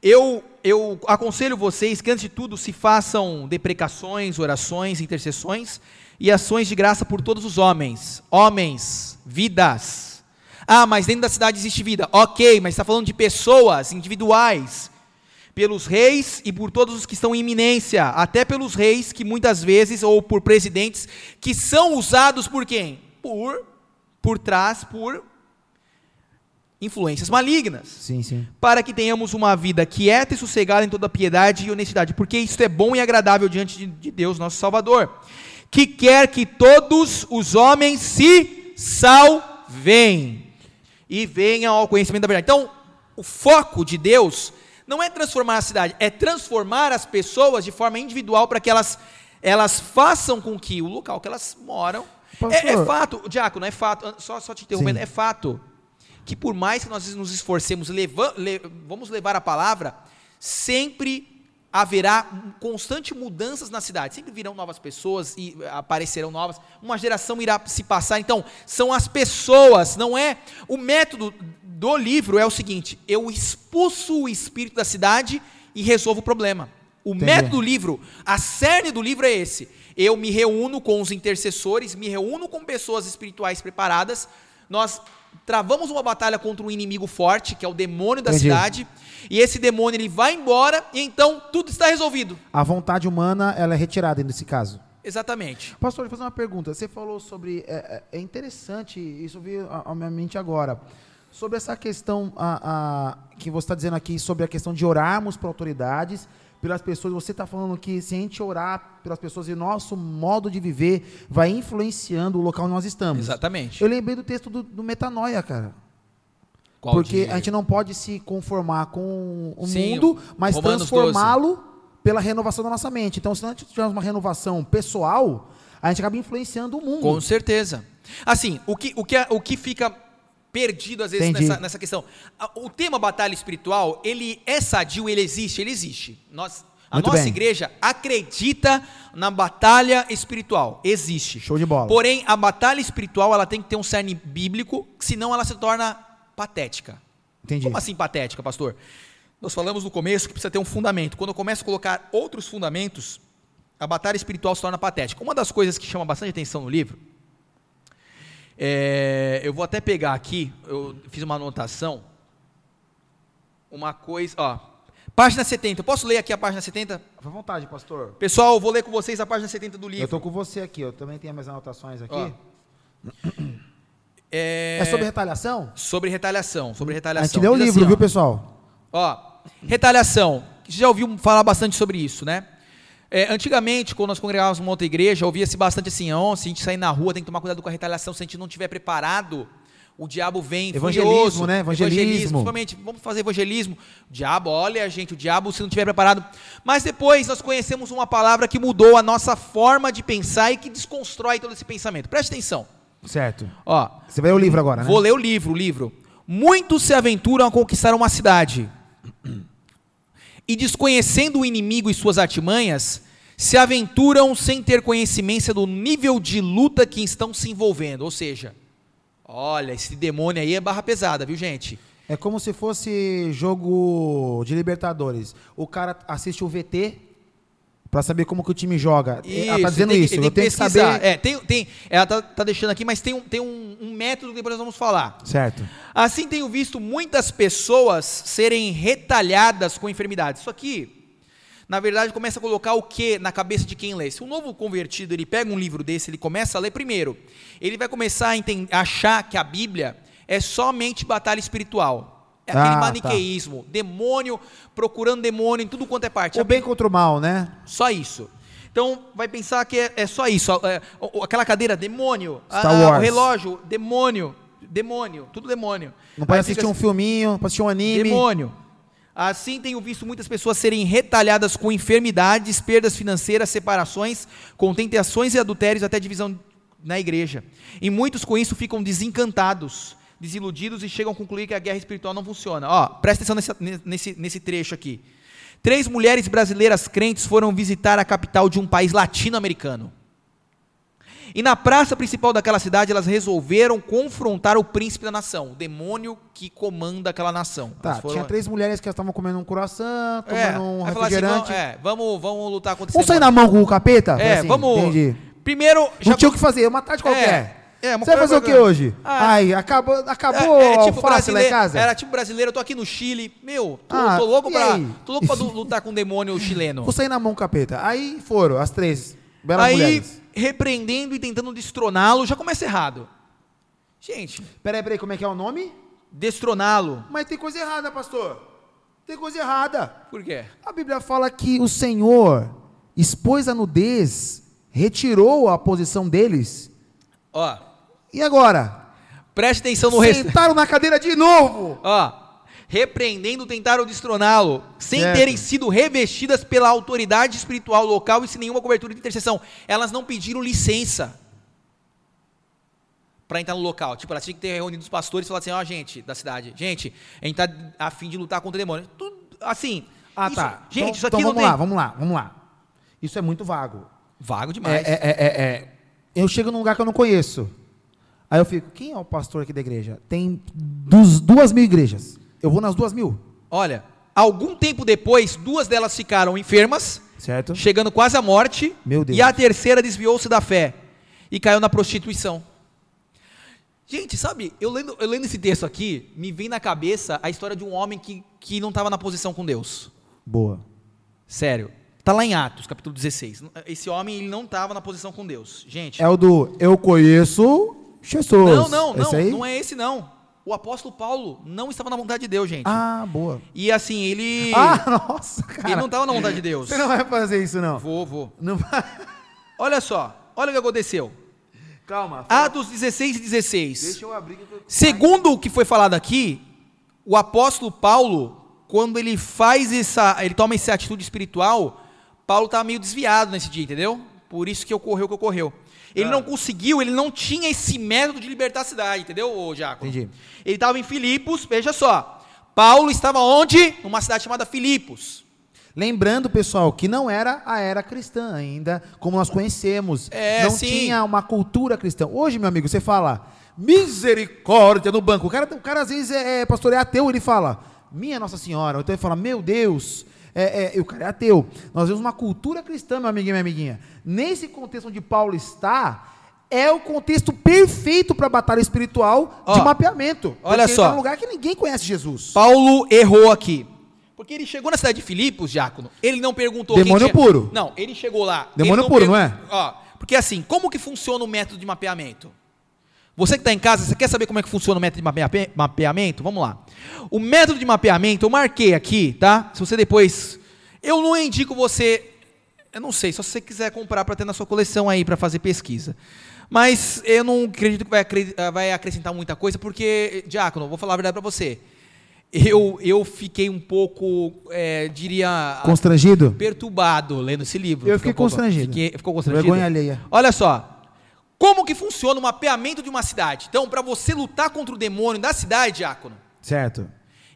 Eu, eu aconselho vocês que, antes de tudo, se façam deprecações, orações, intercessões e ações de graça por todos os homens. Homens, vidas. Ah, mas dentro da cidade existe vida. Ok, mas está falando de pessoas individuais. Pelos reis e por todos os que estão em iminência. Até pelos reis que muitas vezes, ou por presidentes, que são usados por quem? Por, por trás, por influências malignas
Sim, sim.
para que tenhamos uma vida quieta e sossegada em toda piedade e honestidade, porque isto é bom e agradável diante de, de Deus, nosso Salvador, que quer que todos os homens se salvem e venham ao conhecimento da verdade. Então, o foco de Deus não é transformar a cidade, é transformar as pessoas de forma individual para que elas, elas façam com que o local que elas moram. É, é fato, Diácono, é fato, só, só te interrompendo,
Sim.
é fato que por mais que nós nos esforcemos, leva- le- vamos levar a palavra, sempre haverá um- constante mudanças na cidade. Sempre virão novas pessoas e eh, aparecerão novas. Uma geração irá se passar. Então, são as pessoas, não é o método do livro é o seguinte: eu expulso o espírito da cidade e resolvo o problema. O
Entendi.
método do livro, a cerne do livro é esse. Eu me reúno com os intercessores, me reúno com pessoas espirituais preparadas. Nós travamos uma batalha contra um inimigo forte, que é o demônio da
Entendi.
cidade, e esse demônio ele vai embora e então tudo está resolvido.
A vontade humana, ela é retirada nesse caso.
Exatamente.
Pastor, eu fazer uma pergunta. Você falou sobre. É, é- é interessante, isso veio à minha mente agora. Sobre essa questão a, a- que você está dizendo aqui, sobre a questão de orarmos por autoridades, pelas pessoas. Você está falando que se a gente orar pelas pessoas e nosso modo de viver vai influenciando o local onde nós estamos.
Exatamente.
Eu lembrei do texto do, do Metanoia, cara.
Qual
Porque
de-
a gente não pode se conformar com o
Sim,
mundo, mas transformá-lo pela renovação da nossa mente. Então, se nós tivermos uma renovação pessoal, a gente acaba influenciando o mundo.
Com certeza. Assim, o que, o que, o que fica perdido às vezes nessa, nessa questão. O tema batalha espiritual, ele é sadio, ele existe, ele existe. Nós, a
Muito
nossa
bem.
igreja acredita na batalha espiritual. Existe.
Show de bola.
Porém, a batalha espiritual ela tem que ter um cerne bíblico, senão ela se torna patética.
Entendi.
Como assim patética, pastor? Nós falamos no começo que precisa ter um fundamento. Quando eu começo a colocar outros fundamentos, a batalha espiritual se torna patética. Uma das coisas que chama bastante atenção no livro, é, eu vou até pegar aqui, eu fiz uma anotação, uma coisa, ó, página 70, eu posso ler aqui a página 70?
Fica à vontade, pastor.
Pessoal, eu vou ler com vocês a página 70 do livro.
Eu tô com você aqui, eu também tenho minhas anotações aqui.
Ó, *clears throat* É,
É sobre retaliação?
sobre retaliação, sobre
A
retaliação.
gente leu o
Diz
livro,
assim,
viu, pessoal?
Ó, retaliação. Você já ouviu falar bastante sobre isso, né? É, antigamente, quando nós congregávamos numa outra igreja, ouvia-se bastante assim, ó, se a gente sair na rua, tem que tomar cuidado com a retaliação, se a gente não estiver preparado, o diabo vem
Evangelismo,
furioso.
né? Evangelismo.
Principalmente, vamos fazer evangelismo. O diabo, olha, gente, o diabo, se não estiver preparado. Mas depois nós conhecemos uma palavra que mudou a nossa forma de pensar e que desconstrói todo esse pensamento. Preste atenção.
Certo.
Ó,
Você vai ler o livro agora, né?
Vou ler o livro, o livro. Muitos se aventuram a conquistar uma cidade. E desconhecendo o inimigo e suas artimanhas, se aventuram sem ter conhecimento do nível de luta que estão se envolvendo. Ou seja, olha, esse demônio aí é barra pesada, viu, gente?
É como se fosse jogo de Libertadores. O cara assiste o VT pra saber como que o time joga. ela tá dizendo
tem
isso.
tem
Eu tenho que saber.
É, tem, tem, ela tá, tá deixando aqui, mas tem, um, tem um, um método que depois nós vamos falar.
Certo.
Assim tenho visto muitas pessoas serem retalhadas com enfermidades. Isso aqui, na verdade, começa a colocar o que na cabeça de quem lê. Se um novo convertido ele pega um livro desse, ele começa a ler primeiro, ele vai começar a achar que a Bíblia é somente batalha espiritual. É aquele
Ah, tá.
maniqueísmo, demônio procurando demônio em tudo quanto é parte.
O bem contra o mal, né?
Só isso. Então, vai pensar que é, é só isso. É, aquela cadeira, demônio. Ah,
Wars.
O relógio, demônio. Demônio. Tudo demônio.
Não pode
Aí
assistir
fica
um
assim,
filminho, pode assistir um anime.
Demônio. Assim tenho visto muitas pessoas serem retalhadas com enfermidades, perdas financeiras, separações, com tentações e adultérios, até divisão na igreja. E muitos com isso ficam desencantados, desiludidos e chegam a concluir que a guerra espiritual não funciona. Ó, presta atenção nesse, nesse, nesse trecho aqui. Três mulheres brasileiras crentes foram visitar a capital de um país latino-americano. E na praça principal daquela cidade, elas resolveram confrontar o príncipe da nação, o demônio que comanda aquela nação.
Tá,
foram-
tinha três mulheres que estavam comendo um croissant, tomando
É,
um
assim,
refrigerante.
vamos, é, vamos, vamos lutar contra
Vamos sair na mão com o capeta?
É,
assim,
vamos.
Entendi.
Primeiro,
Não tinha o que fazer, uma tarde qualquer.
É, uma
Você vai fazer o que hoje?
Ah.
Ai, acabou, acabou
É, é tipo
alface lá em casa?
era tipo brasileiro, eu tô aqui no Chile, meu, tô,
Ah,
tô louco pra, tô louco pra *laughs* lutar com um demônio chileno.
Vou sair na mão capeta. Aí foram, as três belas
Aí,
mulheres.
repreendendo e tentando destroná-lo, já começa errado. Gente,
Peraí, peraí, como é que é o nome?
destroná-lo.
Mas tem coisa errada, pastor. Tem coisa errada.
Por quê?
A Bíblia fala que o Senhor expôs a nudez, retirou a posição deles.
Ó,
E agora?
preste atenção no resto.
Sentaram na cadeira de novo. *laughs*
Ó, repreendendo tentaram destroná-lo, sem
Certo.
terem sido revestidas pela autoridade espiritual local e sem nenhuma cobertura de intercessão. Elas não pediram licença para entrar no local. Tipo, elas tinham que ter reunido os pastores e falar assim, ó, gente, da cidade, gente, a gente tá a fim de lutar contra o demônio. Tudo, assim,
Ah,
isso-
tá.
Gente,
então,
isso aqui
então
não
vamos
tem...
lá, vamos lá, vamos lá. Isso é muito vago.
Vago
É,
demais.
é, é, é, é. Eu chego num lugar que eu não conheço. Aí eu fico, quem é o pastor aqui da igreja? Tem dos, duas mil igrejas. Eu vou nas duas mil,
Olha, algum tempo depois, duas delas ficaram enfermas,
certo?
chegando quase à morte,
Meu Deus.
e a terceira desviou-se da fé e caiu na prostituição. Gente, sabe, eu lendo, eu lendo esse texto aqui, me vem na cabeça a história de um homem que, que não estava na posição com Deus.
Boa.
Sério. Está lá em Atos, capítulo 16. Esse homem ele não estava na posição com Deus. Gente,
É o do eu conheço Jesus.
não, não, não,
Esse
não é esse não. O apóstolo Paulo não estava na vontade de Deus, gente.
Ah, boa.
E assim, ele *laughs*
Ah, nossa, cara.
ele não estava na vontade de Deus.
Você não vai fazer isso, não.
Vou, vou.
Não vai.
Olha só, olha o que aconteceu.
Calma.
Atos 16 e 16.
eu abrir. que eu-
Segundo o que foi falado aqui, o apóstolo Paulo, quando ele faz essa, ele toma essa atitude espiritual, Paulo estava meio desviado nesse dia, entendeu? Por isso que ocorreu o que ocorreu. Ele
Ah.
não conseguiu, ele não tinha esse método de libertar a cidade, entendeu, ô Jacob?
Entendi.
Ele estava em Filipos, veja só. Paulo estava onde? Numa cidade chamada Filipos.
Lembrando, pessoal, que não era a era cristã ainda, como nós conhecemos.
É,
não
sim.
tinha uma cultura cristã. Hoje, meu amigo, você fala misericórdia no banco. O cara, o cara às vezes é, é pastor, é ateu, ele fala, minha Nossa Senhora. Então ele fala, meu Deus. É, é, e o cara é ateu. Nós vemos uma cultura cristã, meu amiguinho e minha amiguinha. Nesse contexto onde Paulo está, é o contexto perfeito para a batalha espiritual de mapeamento.
olha
Porque
só.
Ele tá num lugar que ninguém conhece Jesus.
Paulo errou aqui. Porque ele chegou na cidade de Filipos, Diácono, ele não perguntou
Demônio
tinha-
puro.
Não, ele chegou lá.
Demônio
ele
puro,
pergun-
não é?
Ó, porque assim, como que funciona o método de mapeamento? Você que está em casa, você quer saber como é que funciona o método de mapea- mapeamento? Vamos lá. O método de mapeamento, eu marquei aqui, tá? Se você depois... Eu não indico você... Eu não sei, só se você quiser comprar para ter na sua coleção aí, para fazer pesquisa. Mas eu não acredito que vai, acre- vai acrescentar muita coisa, porque, Diácono, vou falar a verdade para você. Eu, eu fiquei um pouco, é, diria,
Constrangido?
perturbado lendo esse livro.
Eu fiquei
um pouco-
constrangido.
Fiquei, ficou constrangido?
Vergonha alheia.
Olha só. Como que funciona o mapeamento de uma cidade? Então, para você lutar contra o demônio da cidade, Diácono,
Certo.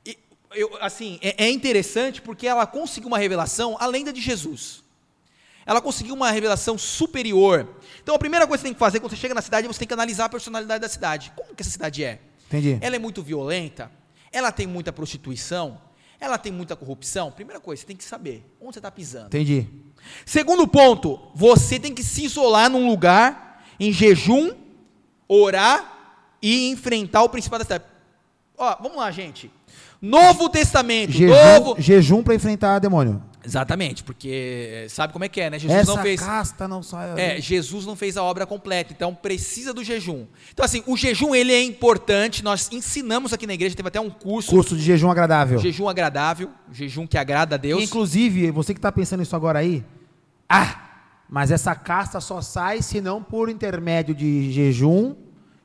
e eu, assim, é, é interessante porque ela conseguiu uma revelação além da de Jesus. Ela conseguiu uma revelação superior. Então, a primeira coisa que você tem que fazer quando você chega na cidade, você tem que analisar a personalidade da cidade. Como que essa cidade é?
Entendi.
Ela é muito violenta? Ela tem muita prostituição? Ela tem muita corrupção? Primeira coisa, você tem que saber onde você está pisando.
Entendi.
Segundo ponto, você tem que se isolar num lugar, em jejum, orar e enfrentar o principal da cidade. Ó, vamos lá, gente. Novo Testamento,
Jejum,
novo.
jejum para enfrentar demônio.
Exatamente, porque eh, sabe como é que é, né? Jesus
Essa
não fez.
casta não sai.
É, Jesus não fez a obra completa, então precisa do jejum. Então, assim, o jejum ele é importante. Nós ensinamos aqui na igreja, teve até um curso,
Curso de jejum agradável.
jejum agradável, jejum que agrada a Deus.
Inclusive, você que está pensando isso agora aí, ah, mas essa casta só sai se não por intermédio de jejum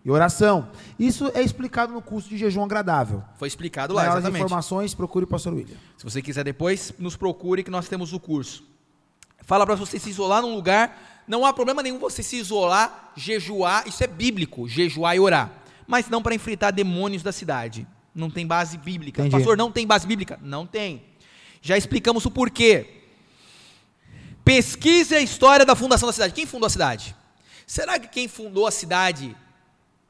e oração. Isso é explicado no curso de jejum agradável.
Foi explicado lá,
Maiores
exatamente.
informações, procure o pastor William.
Se você quiser depois, nos procure que nós temos o curso. Fala para você se isolar num lugar, não há problema nenhum você se isolar, jejuar, isso é bíblico, jejuar e orar. Mas não para enfrentar demônios da cidade. Não tem base bíblica.
Entendi.
Pastor, não tem base bíblica? Não tem. Já explicamos o porquê. Pesquise a história da fundação da cidade. Quem fundou a cidade? Será que quem fundou a cidade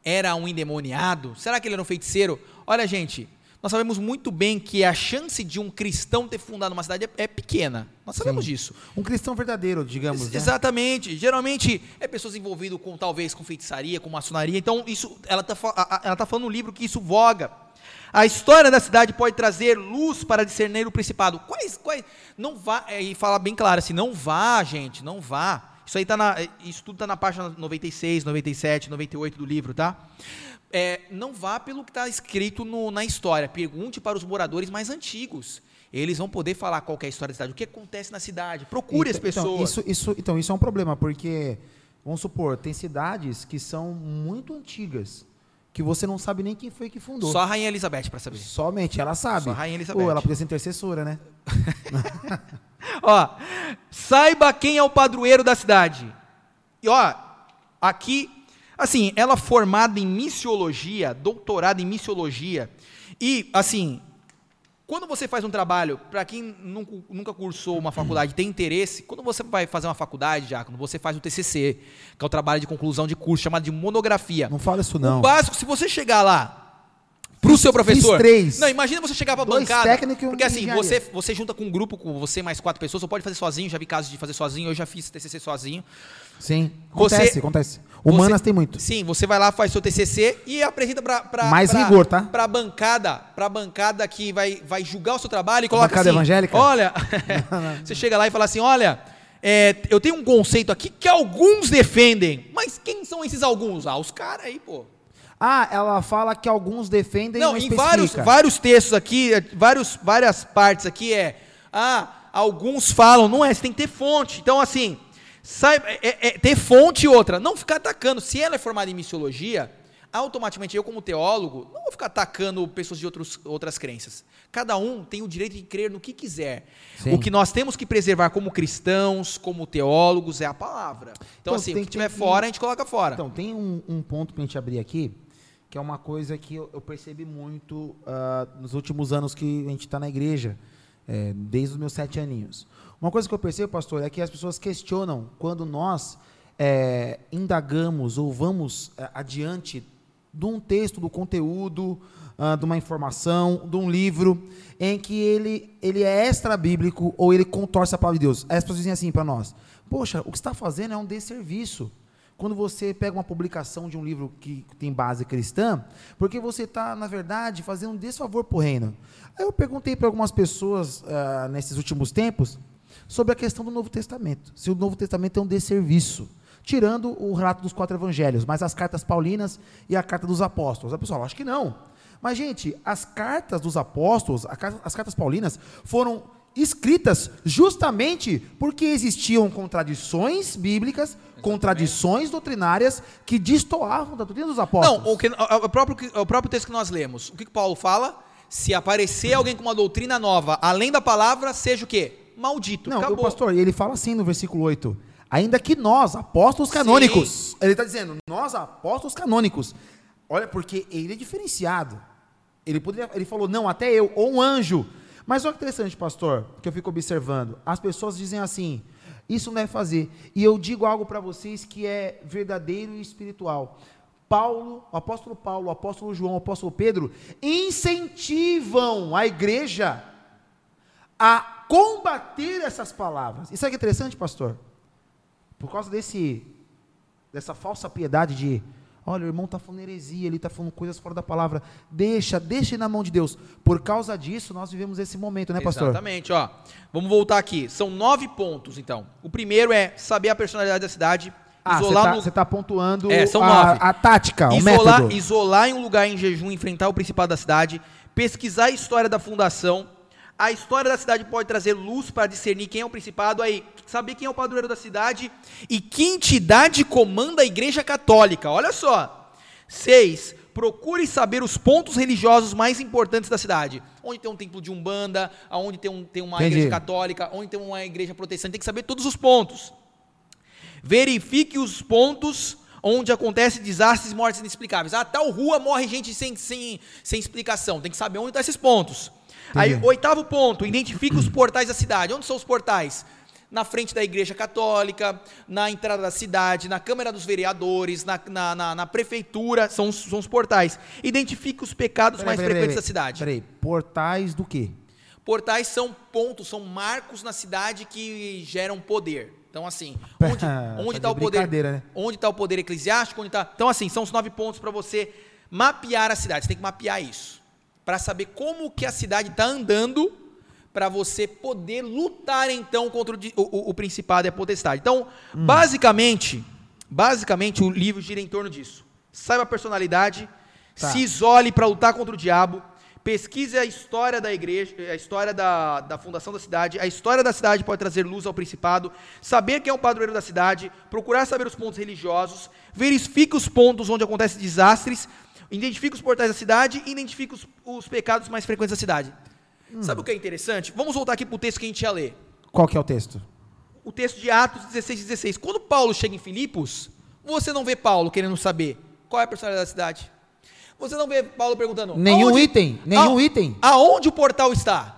era um endemoniado? Será que ele era um feiticeiro? Olha, gente, nós sabemos muito bem que a chance de um cristão ter fundado uma cidade é, é pequena. Nós sabemos
Sim.
disso.
Um cristão verdadeiro, digamos.
Ex-
né?
Exatamente. Geralmente é pessoas envolvidas com talvez com feitiçaria, com maçonaria. Então isso, ela está ela tá falando no livro que isso voga. A história da cidade pode trazer luz para discernir o principado. Quais, quais? Não vá é, e fala bem claro assim, não vá, gente, não vá. Isso aí tá na, isso tudo está na página 96, 97, 98 do livro, tá? É, não vá pelo que está escrito no- na história. Pergunte para os moradores mais antigos. Eles vão poder falar qual é a história da cidade, o que acontece na cidade. Procure as
Então- então,
pessoas.
isso, isso, então, isso é um problema, porque, vamos supor, tem cidades que são muito antigas, que você não sabe nem quem foi que fundou.
Só a Rainha Elizabeth para saber.
Somente ela sabe.
Só a Rainha Elizabeth.
Ou ela podia ser intercessora, né? *laughs*
Ó, saiba quem é o padroeiro da cidade. E ó, aqui, assim, ela formada em missiologia, doutorada em missiologia, e assim, quando você faz um trabalho, para quem nunca, nunca cursou uma faculdade, tem interesse, quando você vai fazer uma faculdade, Diácono, você faz o TCC, que é o trabalho de conclusão de curso, chamado de monografia.
Não fala isso não.
O básico, se você chegar lá pro seu professor.
três.
Não, imagina você chegar pra
Dois
bancada.
técnicos um
porque assim,
engenharia.
você, você junta com um grupo, com você mais quatro pessoas, ou pode fazer sozinho, já vi casos de fazer sozinho, eu já fiz TCC sozinho.
Sim.
Você-
Acontece, acontece. Humanas
Você-
tem muito.
Sim, você vai lá, faz seu TCC e apresenta pra, pra,
Mais
pra,
rigor, tá?
pra bancada, pra bancada que vai, vai julgar o seu trabalho e coloca
bancada
assim,
evangélica?
olha, *laughs* *laughs* você chega lá e fala assim, olha, é, eu tenho um conceito aqui que alguns defendem, mas quem são esses alguns? Ah, os caras aí, pô.
Ah, ela fala que alguns defendem
Não,
mas
em vários,
especifica.
vários textos aqui, é, vários, várias partes aqui é. Ah, alguns falam, não é, você tem que ter fonte. Então, assim, saiba, é, é, é ter fonte e outra. Não ficar atacando. Se ela é formada em missiologia, automaticamente eu, como teólogo, não vou ficar atacando pessoas de outros, outras crenças. Cada um tem o direito de crer no que quiser.
Sim.
O que nós temos que preservar como cristãos, como teólogos, é a palavra. Então,
Então,
assim,
tem
o que tiver
tem
fora, a gente coloca fora.
Então, tem um, um ponto pra gente abrir aqui, que é uma coisa que eu, eu percebi muito ah, nos últimos anos que a gente está na igreja, é, desde os meus sete aninhos. Uma coisa que eu percebo, pastor, é que as pessoas questionam quando nós é, indagamos ou vamos é, adiante de um texto, do conteúdo, ah, de uma informação, de um livro, em que ele, ele é extra-bíblico ou ele contorce a palavra de Deus. As pessoas dizem assim para nós: Poxa, o que está fazendo é um desserviço. Quando você pega uma publicação de um livro que tem base cristã, porque você está, na verdade, fazendo um desfavor para o reino. Aí eu perguntei para algumas pessoas ah, nesses últimos tempos sobre a questão do Novo Testamento. Se o Novo Testamento é um desserviço. Tirando o relato dos quatro evangelhos, mas as cartas paulinas e a carta dos apóstolos. A pessoa, acho que não. Mas, gente, as cartas dos apóstolos, as cartas paulinas, foram escritas justamente porque existiam contradições bíblicas, contradições doutrinárias que destoavam da doutrina dos apóstolos.
Não, o, que, o, próprio, o próprio texto que nós lemos. O que, que Paulo fala? Se aparecer alguém com uma doutrina nova, além da palavra, seja o quê? Maldito.
Não, o
Acabou.
pastor, ele fala assim no versículo 8. Ainda que nós, apóstolos canônicos. Ele está dizendo, nós, apóstolos canônicos. Olha, porque ele é diferenciado. Ele, poderia, ele falou, não, até eu, ou um anjo. Mas olha que interessante, pastor, que eu fico observando. As pessoas dizem assim, isso não é fazer. E eu digo algo para vocês que é verdadeiro e espiritual. Paulo, o apóstolo Paulo, o apóstolo João, o apóstolo Pedro incentivam a igreja a combater essas palavras. Isso é que é interessante, pastor? Por causa desse dessa falsa piedade de, olha, o irmão está falando heresia, ele está falando coisas fora da palavra. Deixa, deixa na mão de Deus. Por causa disso, nós vivemos esse momento, né, pastor?
Exatamente, ó. Vamos voltar aqui. São nove pontos, então. O primeiro é saber a personalidade da cidade,
Ah, você
isolar
está tá pontuando
É, são
a,
nove.
a tática, o
isolar,
método.
isolar em um lugar em jejum, enfrentar o principado da cidade, pesquisar a história da fundação. A história da cidade pode trazer luz para discernir quem é o principado, aí saber quem é o padroeiro da cidade e que entidade comanda a igreja católica. Olha só. Seis, procure saber os pontos religiosos mais importantes da cidade. Onde tem um templo de Umbanda, aonde tem, um, tem uma
Entendi.
igreja católica, onde tem uma igreja protestante, tem que saber todos os pontos. Verifique os pontos onde acontecem desastres e mortes inexplicáveis. Ah, tal rua morre gente sem, sem, sem explicação. Tem que saber onde estão esses pontos. Aí, oitavo ponto, identifica os portais da cidade. Onde são os portais? Na frente da igreja católica, na entrada da cidade, na Câmara dos Vereadores, na, na, na- na prefeitura, são, os- são os portais. Identifica os pecados mais frequentes da cidade.
Peraí, portais do quê?
Portais são pontos, são marcos na cidade que geram poder. Então, assim, *laughs* onde
Tá
onde
de
está o poder?
né?
Onde está o poder eclesiástico? Onde tá... Então, assim, são os nove pontos para você mapear a cidade. Você tem que mapear isso. Para saber como que a cidade está andando, para você poder lutar, então, contra o, o, o- o principado e a potestade. Então,
Hum.
basicamente, basicamente, o livro gira em torno disso. Saiba a personalidade,
Tá.
se isole para lutar contra o diabo, pesquise a história da igreja, a história da, da fundação da cidade, a história da cidade pode trazer luz ao principado, saber quem é o padroeiro da cidade, procurar saber os pontos religiosos, verifique os pontos onde acontecem desastres, identifique os portais da cidade e identifique os, os pecados mais frequentes da cidade. Sabe o que é interessante? Vamos voltar aqui para o texto que a gente ia ler.
Qual que é o texto?
O texto de Atos 16, 16. Quando Paulo chega em Filipos, você não vê Paulo querendo saber qual é a personalidade da cidade. Você não vê Paulo perguntando.
Nenhum
"Aonde-
item, nenhum
a-
item.
Aonde o portal está?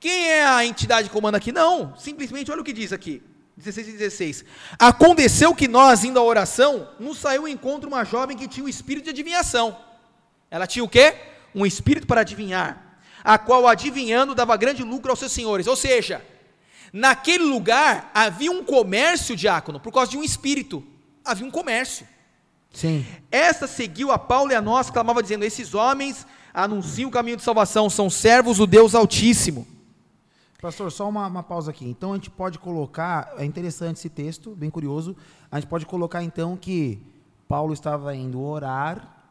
Quem é a entidade que comanda aqui? Não, simplesmente olha o que diz aqui. 16 e 16. Aconteceu que nós, indo à oração, nos saiu ao encontro uma jovem que tinha o espírito de adivinhação. Ela tinha o quê? Um espírito para adivinhar, a qual adivinhando dava grande lucro aos seus senhores. Ou seja, naquele lugar havia um comércio diácono, por causa de um espírito. Havia um comércio.
Sim.
Esta seguiu a Paulo e a nós, clamava dizendo: Esses homens anunciam o caminho de salvação, são servos do Deus Altíssimo.
Pastor, só uma, uma pausa aqui. Então a gente pode colocar, é interessante esse texto, bem curioso. A gente pode colocar então que Paulo estava indo orar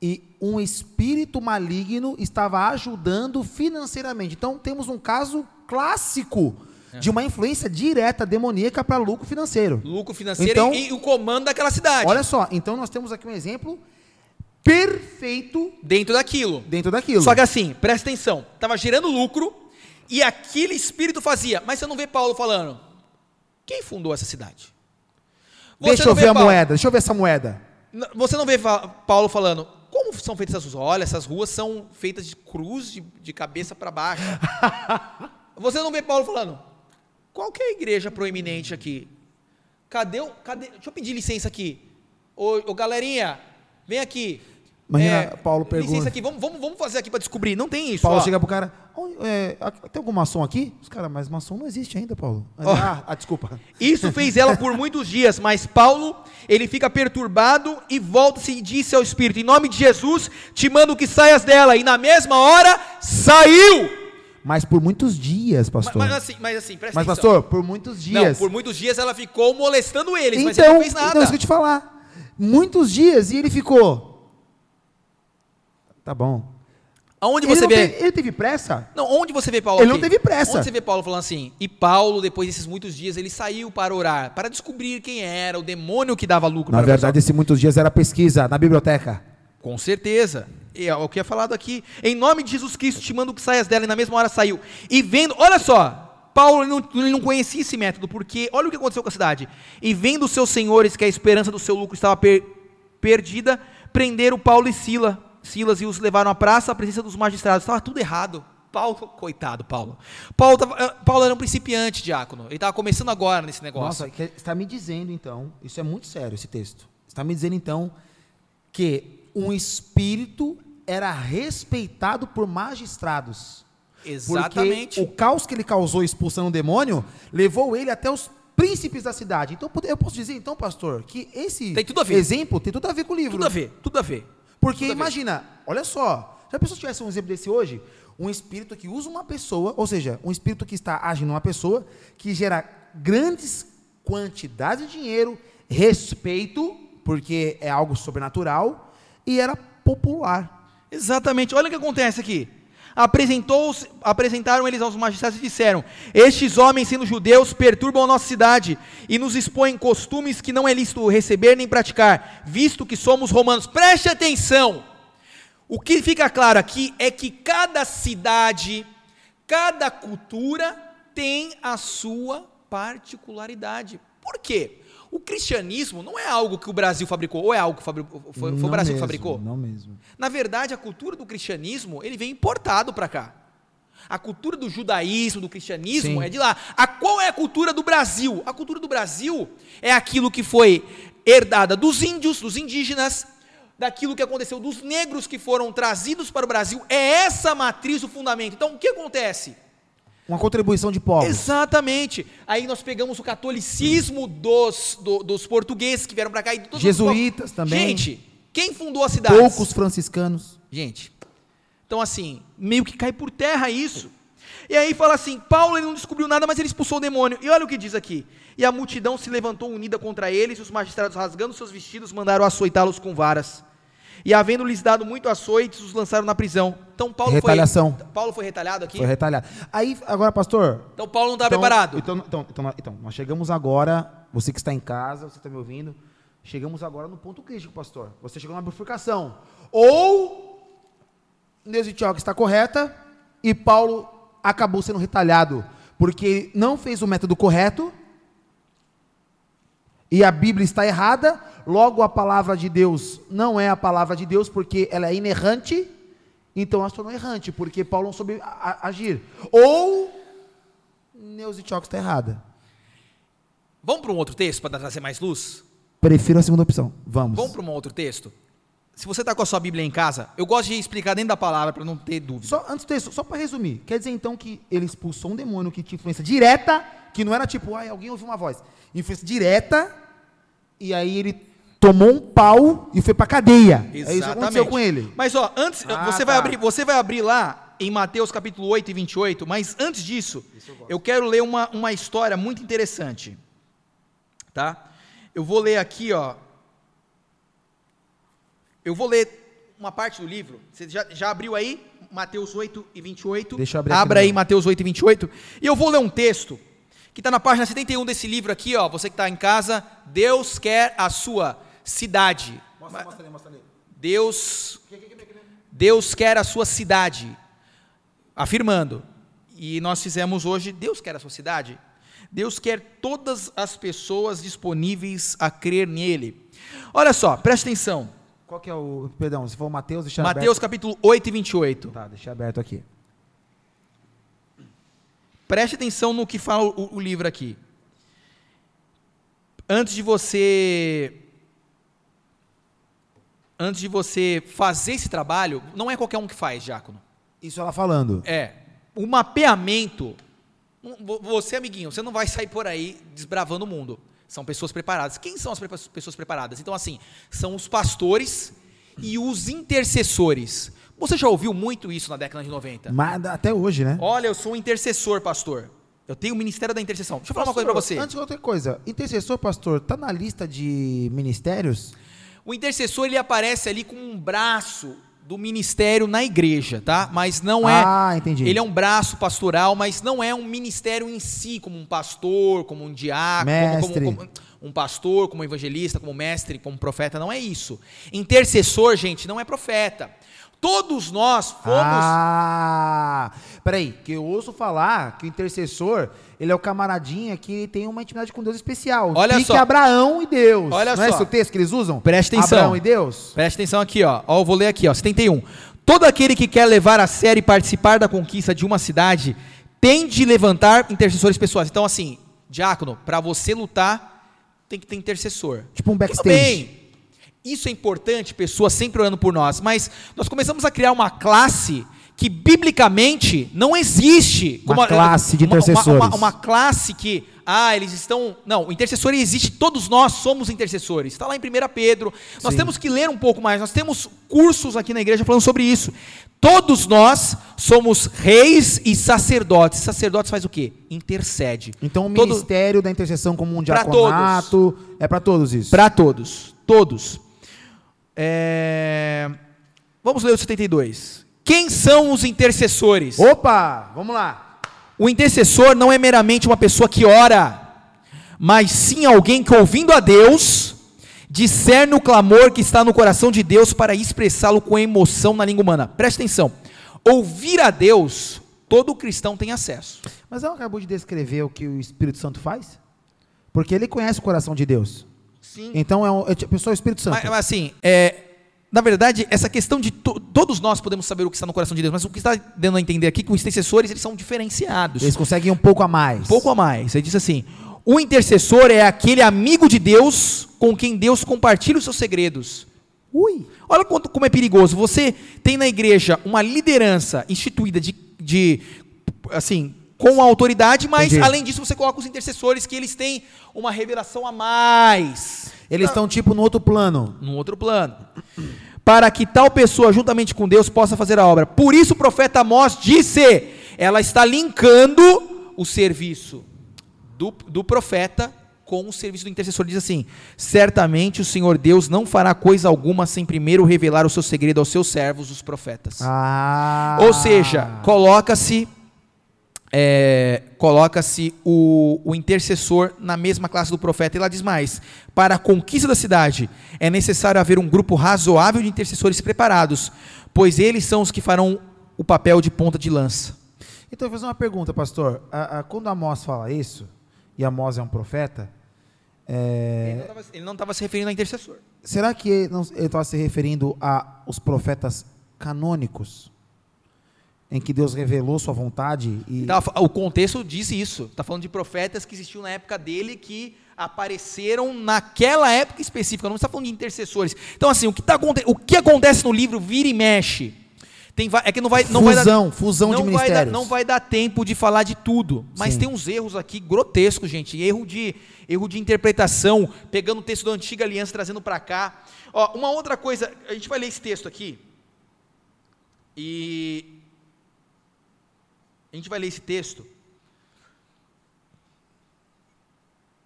e um espírito maligno estava ajudando financeiramente. Então temos um caso clássico de uma influência direta demoníaca para lucro financeiro.
Lucro financeiro
Então-
e, e o comando daquela cidade.
Olha só, então nós temos aqui um exemplo perfeito
dentro daquilo.
dentro daquilo.
Só que assim, presta atenção, estava gerando lucro e aquele espírito fazia. Mas você não vê Paulo falando: Quem fundou essa cidade? Você
deixa eu ver a
Paulo-
moeda, deixa eu ver essa moeda.
Você não vê Paulo falando, como são feitas essas ruas? Olha, essas ruas são feitas de cruz de, de cabeça para baixo. *laughs* Você não vê Paulo falando, qual que é a igreja proeminente aqui? Cadê o. Cadê, deixa eu pedir licença aqui. Ô, ô galerinha, vem aqui.
Imagina, Paulo pergunta-
Licença aqui, vamos, vamos, vamos fazer aqui para descobrir. Não tem isso.
Paulo
ó.
chega pro cara, "Onde- é, tem algum maçom aqui? Os caras, mas maçom não existe ainda, Paulo.
Ó.
Ah, ah, desculpa.
Isso fez ela por muitos dias, mas Paulo, ele fica perturbado e volta-se e disse ao Espírito: Em nome de Jesus, te mando que saias dela. E na mesma hora, saiu.
Mas por muitos dias,
Mas,
pastor.
mas
Mas,
assim, mas assim, presta atenção.
pastor, por muitos
Não,
dias.
por muitos dias ela ficou molestando eles, mas ele
então,
não fez nada.
então, isso que eu te falar. Muitos dias e ele ficou. Tá bom.
Aonde
Ele
você
não
vê?
teve- ele teve pressa?
Não, onde você vê Paulo
Ele não
aqui?
teve pressa.
Onde você vê Paulo falando assim? E Paulo, depois desses muitos dias, ele saiu para orar, para descobrir quem era o demônio que dava lucro
Na verdade, esse muitos dias era pesquisa na biblioteca.
Com certeza. E é o que é falado aqui. Em nome de Jesus Cristo, te mando que saias dela, e na mesma hora saiu. E vendo, olha só, Paulo ele não, ele não conhecia esse método, porque olha o que aconteceu com a cidade. E vendo os seus senhores que a esperança do seu lucro estava per- perdida, prenderam Paulo e Sila, Silas e os levaram à praça, à presença dos magistrados. Estava tudo errado. Paulo, coitado, Paulo. Paulo, tava- ah, Paulo era um principiante, diácono. Ele estava começando agora nesse negócio.
Nossa, está me dizendo então, isso é muito sério esse texto. Está me dizendo então que um espírito era respeitado por magistrados.
Exatamente.
Porque o caos que ele causou expulsando o demônio levou ele até os príncipes da cidade. Então eu posso dizer então, pastor, que esse
Tem
exemplo tem tudo a ver com o livro.
Tudo a ver, tudo a ver.
Porque
a ver.
imagina, olha só, já pensou se tivesse um exemplo desse hoje? Um espírito que usa uma pessoa, ou seja, um espírito que está agindo numa pessoa, que gera grandes quantidades de dinheiro, respeito, porque é algo sobrenatural, e era popular.
Exatamente. Olha o que acontece aqui. Apresentaram eles aos magistrados e disseram: Estes homens, sendo judeus, perturbam a nossa cidade e nos expõem costumes que não é lícito receber nem praticar, visto que somos romanos. Preste atenção. O que fica claro aqui é que cada cidade, cada cultura tem a sua particularidade. Por quê? O cristianismo não é algo que o Brasil fabricou, ou é algo que fabricou, foi, foi o Brasil que
mesmo,
fabricou?
Não mesmo.
Na verdade, a cultura do cristianismo, ele vem importado para cá. A cultura do judaísmo, do cristianismo
Sim.
é de lá. A qual é a cultura do Brasil? A cultura do Brasil é aquilo que foi herdada dos índios, dos indígenas, daquilo que aconteceu dos negros que foram trazidos para o Brasil. É essa matriz o fundamento. Então, o que acontece?
Uma contribuição de povos.
Exatamente. Aí nós pegamos o catolicismo dos, do- dos portugueses que vieram para cá e todos os
Jesuítas também.
Gente, quem fundou a cidade?
Poucos franciscanos.
Gente, então assim, meio que cai por terra isso. E aí fala assim, Paulo ele não descobriu nada, mas ele expulsou o demônio. E olha o que diz aqui. E a multidão se levantou unida contra eles, e os magistrados rasgando seus vestidos mandaram açoitá-los com varas. E havendo-lhes dado muito açoites, os lançaram na prisão. Então Paulo
Retaliação.
foi Paulo foi retalhado aqui.
Foi retalhado. Aí, agora, pastor.
Então Paulo não está
então-
preparado.
Então, então, então, nós- então, nós chegamos agora, você que está em casa, você está me ouvindo, chegamos agora no ponto crítico, pastor. Você chegou na bifurcação. Ou Neuza Tioca está correta e Paulo acabou sendo retalhado porque não fez o método correto e a Bíblia está errada, logo a palavra de Deus não é a palavra de Deus porque ela é inerrante, então ela se tornou errante, porque Paulo não soube agir. Ou Neuza Tioca está errada.
Vamos para um outro texto para trazer mais luz?
Prefiro a segunda opção. Vamos.
Vamos para um outro texto? Se você está com a sua Bíblia em casa, eu gosto de explicar dentro da palavra para não ter dúvida.
Só, antes disso, só para resumir, quer dizer então que ele expulsou um demônio que tinha influência direta, que não era tipo, ai, alguém ouviu uma voz. Influência direta, e aí ele tomou um pau e foi para cadeia. É isso que aconteceu com ele.
Mas ó, antes,
Ah,
você, vai
tá.
abrir, você vai abrir lá em Mateus capítulo 8 e 28, mas antes disso, eu, quero ler uma, uma história muito interessante. Tá? Eu vou ler aqui, ó. Eu vou ler uma parte do livro. Você já, já abriu aí? Mateus 8 e 28.
Deixa eu abrir
Abra aí. Mateus 8 e 28. E eu vou ler um texto que está na página 71 desse livro aqui, ó. Você que está em casa, Deus quer a sua cidade.
Mostra, mostra ali, mostra ali.
Deus, Deus quer a sua cidade, afirmando. E nós fizemos hoje, Deus quer a sua cidade. Deus quer todas as pessoas disponíveis a crer nele. Olha só, preste atenção.
Qual que é o, perdão, se for o Mateus, deixa
Mateus
aberto.
capítulo 8 e 28.
Tá, deixa aberto aqui.
Preste atenção no que fala o, o livro aqui. Antes de você antes de você fazer esse trabalho, não é qualquer um que faz, diácono.
Isso ela falando.
É, o mapeamento. vo- Você, amiguinho, você não vai sair por aí desbravando o mundo. São pessoas preparadas. Quem são as pessoas preparadas? Então, assim, são os pastores e os intercessores. Você já ouviu muito isso na década de 90?
Mas até hoje, né?
Olha, eu sou um intercessor, pastor. Eu tenho o ministério da intercessão. Deixa eu falar uma coisa para você.
Antes de outra coisa, intercessor, pastor, tá na lista de ministérios?
O intercessor ele aparece ali com um braço do ministério na igreja, tá? Mas não é.
Ah, entendi.
Ele é um braço pastoral, mas não é um ministério em si, como um pastor, como um diácono, como- como, como um pastor, como um evangelista, como mestre, como profeta. Não é isso. Intercessor, gente, não é profeta. Todos nós fomos.
Ah, peraí, que eu ouço falar que o intercessor, ele é o camaradinha que tem uma intimidade com Deus especial.
Olha
Pique
só.
Abraão e Deus.
Olha
Não é
só.
esse o texto que eles usam?
Preste atenção.
Abraão e Deus?
Preste atenção aqui, ó. ó. Eu vou ler aqui, ó. 71. Todo aquele que quer levar a sério e participar da conquista de uma cidade tem de levantar intercessores pessoais. Então, assim, diácono, para você lutar, tem que ter intercessor.
Tipo um
Tudo
backstage.
bem. Isso é importante, pessoas sempre orando por nós, mas nós começamos a criar uma classe que biblicamente não existe.
Uma classe de
uma- uma-
intercessores.
Uma, uma classe que, ah, eles estão. Não, o intercessor existe, todos nós somos intercessores. Está lá em 1 Pedro. Nós
Sim.
temos que ler um pouco mais. Nós temos cursos aqui na igreja falando sobre isso. Todos nós somos reis e sacerdotes. Sacerdotes faz o quê? Intercede.
Então o
Todo-
ministério da intercessão como um
Pra
diaconato é para todos isso.
Para todos. Todos. É, Vamos ler o 72. Quem são os intercessores?
Opa, vamos lá.
O intercessor não é meramente uma pessoa que ora, mas sim alguém que, ouvindo a Deus, discerne o clamor que está no coração de Deus para expressá-lo com emoção na língua humana. Preste atenção. Ouvir a Deus, todo cristão tem acesso.
Mas ela acabou de descrever o que o Espírito Santo faz? Porque ele conhece o coração de Deus.
Sim.
Então é, um, é a pessoa é o Espírito Santo.
Mas, mas assim, é, na verdade, essa questão de to- todos nós podemos saber o que está no coração de Deus, mas o que está dando a entender aqui é que os intercessores eles são diferenciados.
Eles conseguem um pouco a mais.
Um pouco a mais. Ele diz assim: o intercessor é aquele amigo de Deus com quem Deus compartilha os seus segredos.
Ui.
Olha quanto, como é perigoso. Você tem na igreja uma liderança instituída de, de assim, com a autoridade, mas
Entendi.
além disso você coloca os intercessores que eles têm uma revelação a mais.
Eles estão tipo no outro plano.
Num outro plano. Para que tal pessoa, juntamente com Deus, possa fazer a obra. Por isso o profeta Amós disse: ela está linkando o serviço do, do profeta com o serviço do intercessor. Diz assim: certamente o Senhor Deus não fará coisa alguma sem primeiro revelar o seu segredo aos seus servos, os profetas.
Ah.
Ou seja, coloca-se é, coloca-se o, o intercessor na mesma classe do profeta. E lá diz mais: para a conquista da cidade é necessário haver um grupo razoável de intercessores preparados, pois eles são os que farão o papel de ponta de lança.
Então, eu vou fazer uma pergunta, pastor. A- a- quando Amós fala isso, e Amós é um profeta, é,
Ele não estava se referindo a intercessor.
será que ele estava se referindo aos profetas canônicos? Em que Deus revelou sua vontade e.
O contexto diz isso. Está falando de profetas que existiam na época dele que apareceram naquela época específica. Não está falando de intercessores. Então, assim, o que, tá, o que acontece no livro vira e mexe. Tem, é que não vai, não vai dar,
fusão, fusão de
não vai, dar, não vai dar tempo de falar de tudo. Mas
Sim.
tem uns erros aqui grotescos, gente. Erro de, erro de interpretação, pegando o texto da antiga aliança, trazendo para cá. Ó, uma outra coisa, a gente vai ler esse texto aqui. E gente vai ler esse texto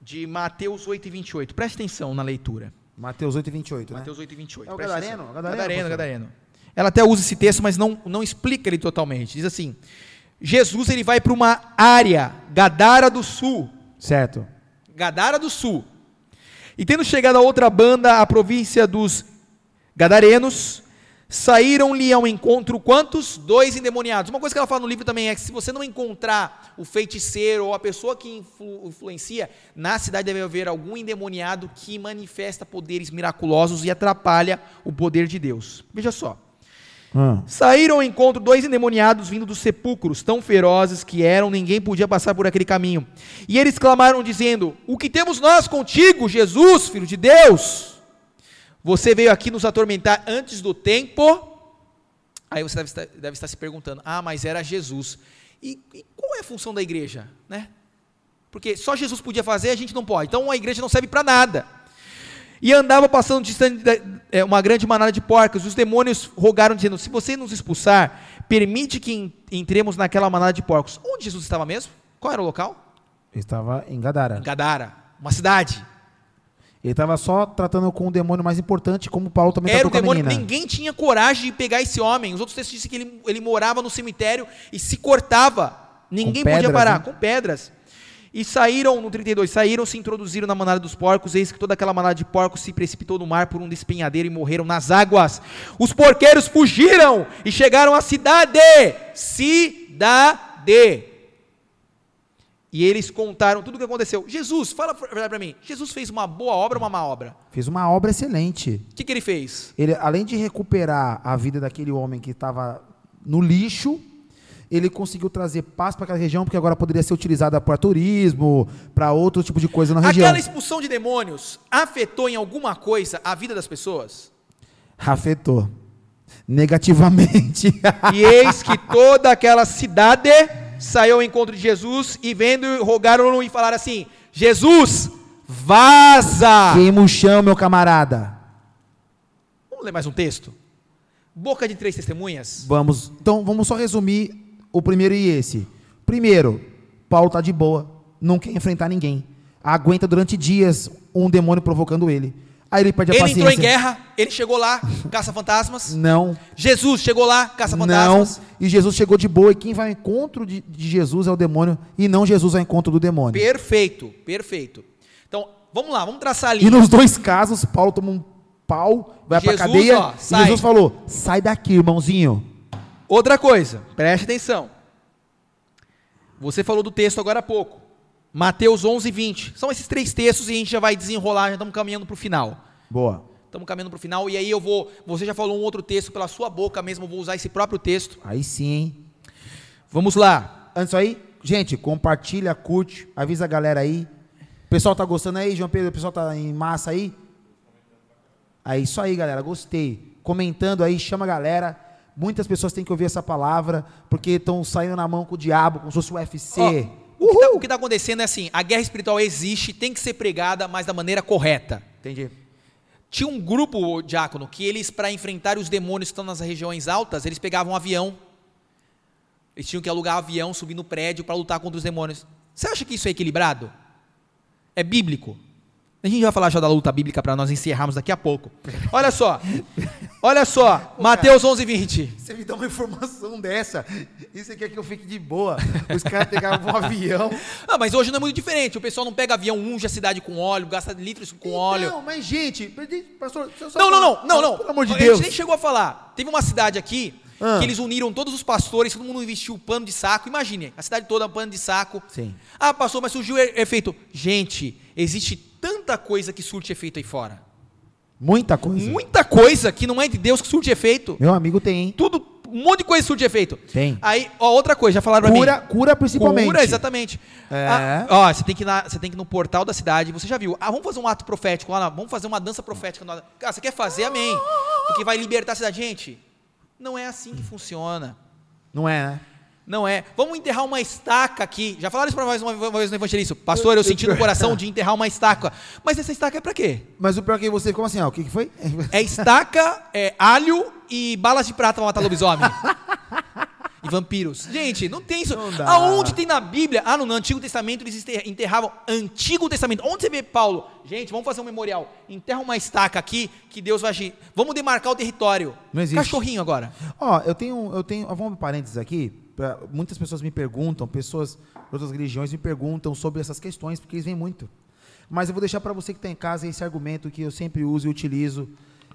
de Mateus 8 e 28. Preste atenção na leitura.
Mateus 8 e 28, né?
Mateus 8 e 28.
É o
preste
Gadareno? Gadareno,
Gadareno? Gadareno. Ela até usa esse texto, mas não, não explica ele totalmente. Diz assim: Jesus ele vai para uma área, Gadara do Sul.
Certo.
Gadara do Sul. E tendo chegado a outra banda, a província dos Gadarenos, saíram-lhe ao encontro quantos? Dois endemoniados. Uma coisa que ela fala no livro também é que se você não encontrar o feiticeiro ou a pessoa que influ- influencia, na cidade deve haver algum endemoniado que manifesta poderes miraculosos e atrapalha o poder de Deus. Veja só.
Ah.
Saíram ao encontro dois endemoniados vindo dos sepulcros, tão ferozes que eram, ninguém podia passar por aquele caminho. E eles clamaram, dizendo: O que temos nós contigo, Jesus, filho de Deus? Você veio aqui nos atormentar antes do tempo? Aí você deve estar, deve estar se perguntando: Ah, mas era Jesus. E, e qual é a função da igreja? Né? Porque só Jesus podia fazer, a gente não pode. Então a igreja não serve para nada. E andava passando distante da- é, uma grande manada de porcos. Os demônios rogaram, dizendo: Se você nos expulsar, permite que en- entremos naquela manada de porcos. Onde Jesus estava mesmo? Qual era o local?
Ele estava em Gadara.
Em Gadara, uma cidade.
Ele estava só tratando com o demônio mais importante, como Paulo também
Era o
tratou a
demônio. Ninguém tinha coragem de pegar esse homem. Os outros textos dizem que ele, ele morava no cemitério e se cortava. Ninguém podia
pedras,
parar,
né?
com pedras. E saíram, no 32, saíram, se introduziram na manada dos porcos, eis que toda aquela manada de porcos se precipitou no mar por um despenhadeiro e morreram nas águas. Os porqueiros fugiram e chegaram à cidade. Cidade. E eles contaram tudo o que aconteceu. Jesus, fala a verdade para mim. Jesus fez uma boa obra ou uma má obra?
Fez uma obra excelente.
O que, que ele fez?
Ele, além de recuperar a vida daquele homem que estava no lixo, ele conseguiu trazer paz para aquela região, porque agora poderia ser utilizada para turismo, para outro tipo de coisa na região.
Aquela expulsão de demônios afetou em alguma coisa a vida das pessoas?
Afetou. Negativamente.
E eis que toda aquela cidade *laughs* saiu ao encontro de Jesus e vendo, rogaram-no e falaram assim: Jesus, vaza!
Queima o chão, meu camarada.
Vamos ler mais um texto? Boca de três testemunhas.
Vamos. Então, vamos só resumir o primeiro e esse. Primeiro, Paulo está de boa, não quer enfrentar ninguém. Aguenta durante dias um demônio provocando ele. Aí ele pede a
Ele
paciência.
entrou em guerra, ele chegou lá, *laughs* caça fantasmas.
Não.
Jesus chegou lá, caça
Não, e Jesus chegou de boa, e quem vai ao encontro de, de Jesus é o demônio, e não Jesus ao encontro do demônio.
Perfeito, perfeito. Então, vamos lá, vamos traçar a
E
linha.
nos dois casos, Paulo toma um pau, vai pra
Jesus,
cadeia,
ó,
e
sai.
Jesus falou, sai daqui, irmãozinho.
Outra coisa, preste atenção. Você falou do texto agora há pouco. Mateus 11, 20. São esses três textos e a gente já vai desenrolar, já estamos caminhando para o final.
Boa.
Estamos caminhando para o final. E aí eu vou. Você já falou um outro texto pela sua boca mesmo. Eu vou usar esse próprio texto.
Aí sim, hein?
Vamos lá.
Antes aí, gente, compartilha, curte, avisa a galera aí. O pessoal tá gostando aí, João Pedro? O pessoal tá em massa aí? É isso aí, galera. Gostei. Comentando aí, chama a galera. Muitas pessoas têm que ouvir essa palavra, porque estão saindo na mão com o diabo, como se fosse o UFC.
Ó, o que tá- está acontecendo é assim: a guerra espiritual existe, tem que ser pregada, mas da maneira correta.
Entendi.
Tinha um grupo, diácono, que eles, para enfrentar os demônios que estão nas regiões altas, eles pegavam um avião. Eles tinham que alugar um avião, subir no prédio para lutar contra os demônios. Você acha que isso é equilibrado? É bíblico? A gente vai falar já da luta bíblica para nós encerrarmos daqui a pouco. Olha só. Olha só. Mateus 11, 20.
Você me dá uma informação dessa. Isso aqui é que eu fique de boa. Os caras pegavam um avião. *laughs*
Ah, mas hoje não é muito diferente. O pessoal não pega avião, unge a cidade com óleo, gasta litros com óleo.
Não, mas gente, pastor, só
Não, não, não, não, não.
Pelo amor de
A
Deus.
gente nem chegou a falar. Teve uma cidade aqui
Ah.
que eles uniram todos os pastores, todo mundo vestiu pano de saco. Imagine, a cidade toda pano de saco.
Sim.
Ah, pastor, mas surgiu efeito. Gente, existe tanta coisa que surte efeito aí fora.
Muita coisa.
Muita coisa que não é de Deus que surte efeito.
Meu amigo tem, hein?
Tudo, um monte de coisa surte efeito.
Tem.
Aí, ó, outra coisa, já falaram pra
Cura,
mim.
cura principalmente.
Cura, exatamente.
É.
Ah, ó, você tem, que ir na- você tem que ir no portal da cidade, você já viu. Ah, vamos fazer um ato profético lá, na- vamos fazer uma dança profética. na- Cara, você quer fazer? Amém. Porque vai libertar a cidade. Gente, não é assim que funciona.
Não é, né?
Não é. Vamos enterrar uma estaca aqui. Já falaram isso pra nós uma vez no evangelista. Pastor, eu senti no coração de enterrar uma estaca. Mas essa estaca é pra quê?
Mas o pior é que você, como assim? Ó, o que, que foi?
É estaca, é alho e balas de prata pra matar lobisomem. e vampiros. Gente, não tem isso.
Não.
Aonde tem na Bíblia? Ah, no, no Antigo Testamento eles enter- enterravam. Antigo Testamento. Onde você vê Paulo? Gente, vamos fazer um memorial. Enterra uma estaca aqui que Deus vai agir. Vamos demarcar o território.
Não existe.
Cachorrinho agora.
Ó, eu tenho, eu tenho, vamos abrir parênteses aqui. Pra- muitas pessoas me perguntam, pessoas de outras religiões me perguntam sobre essas questões, porque eles vêm muito. Mas eu vou deixar para você que está em casa esse argumento que eu sempre uso e utilizo,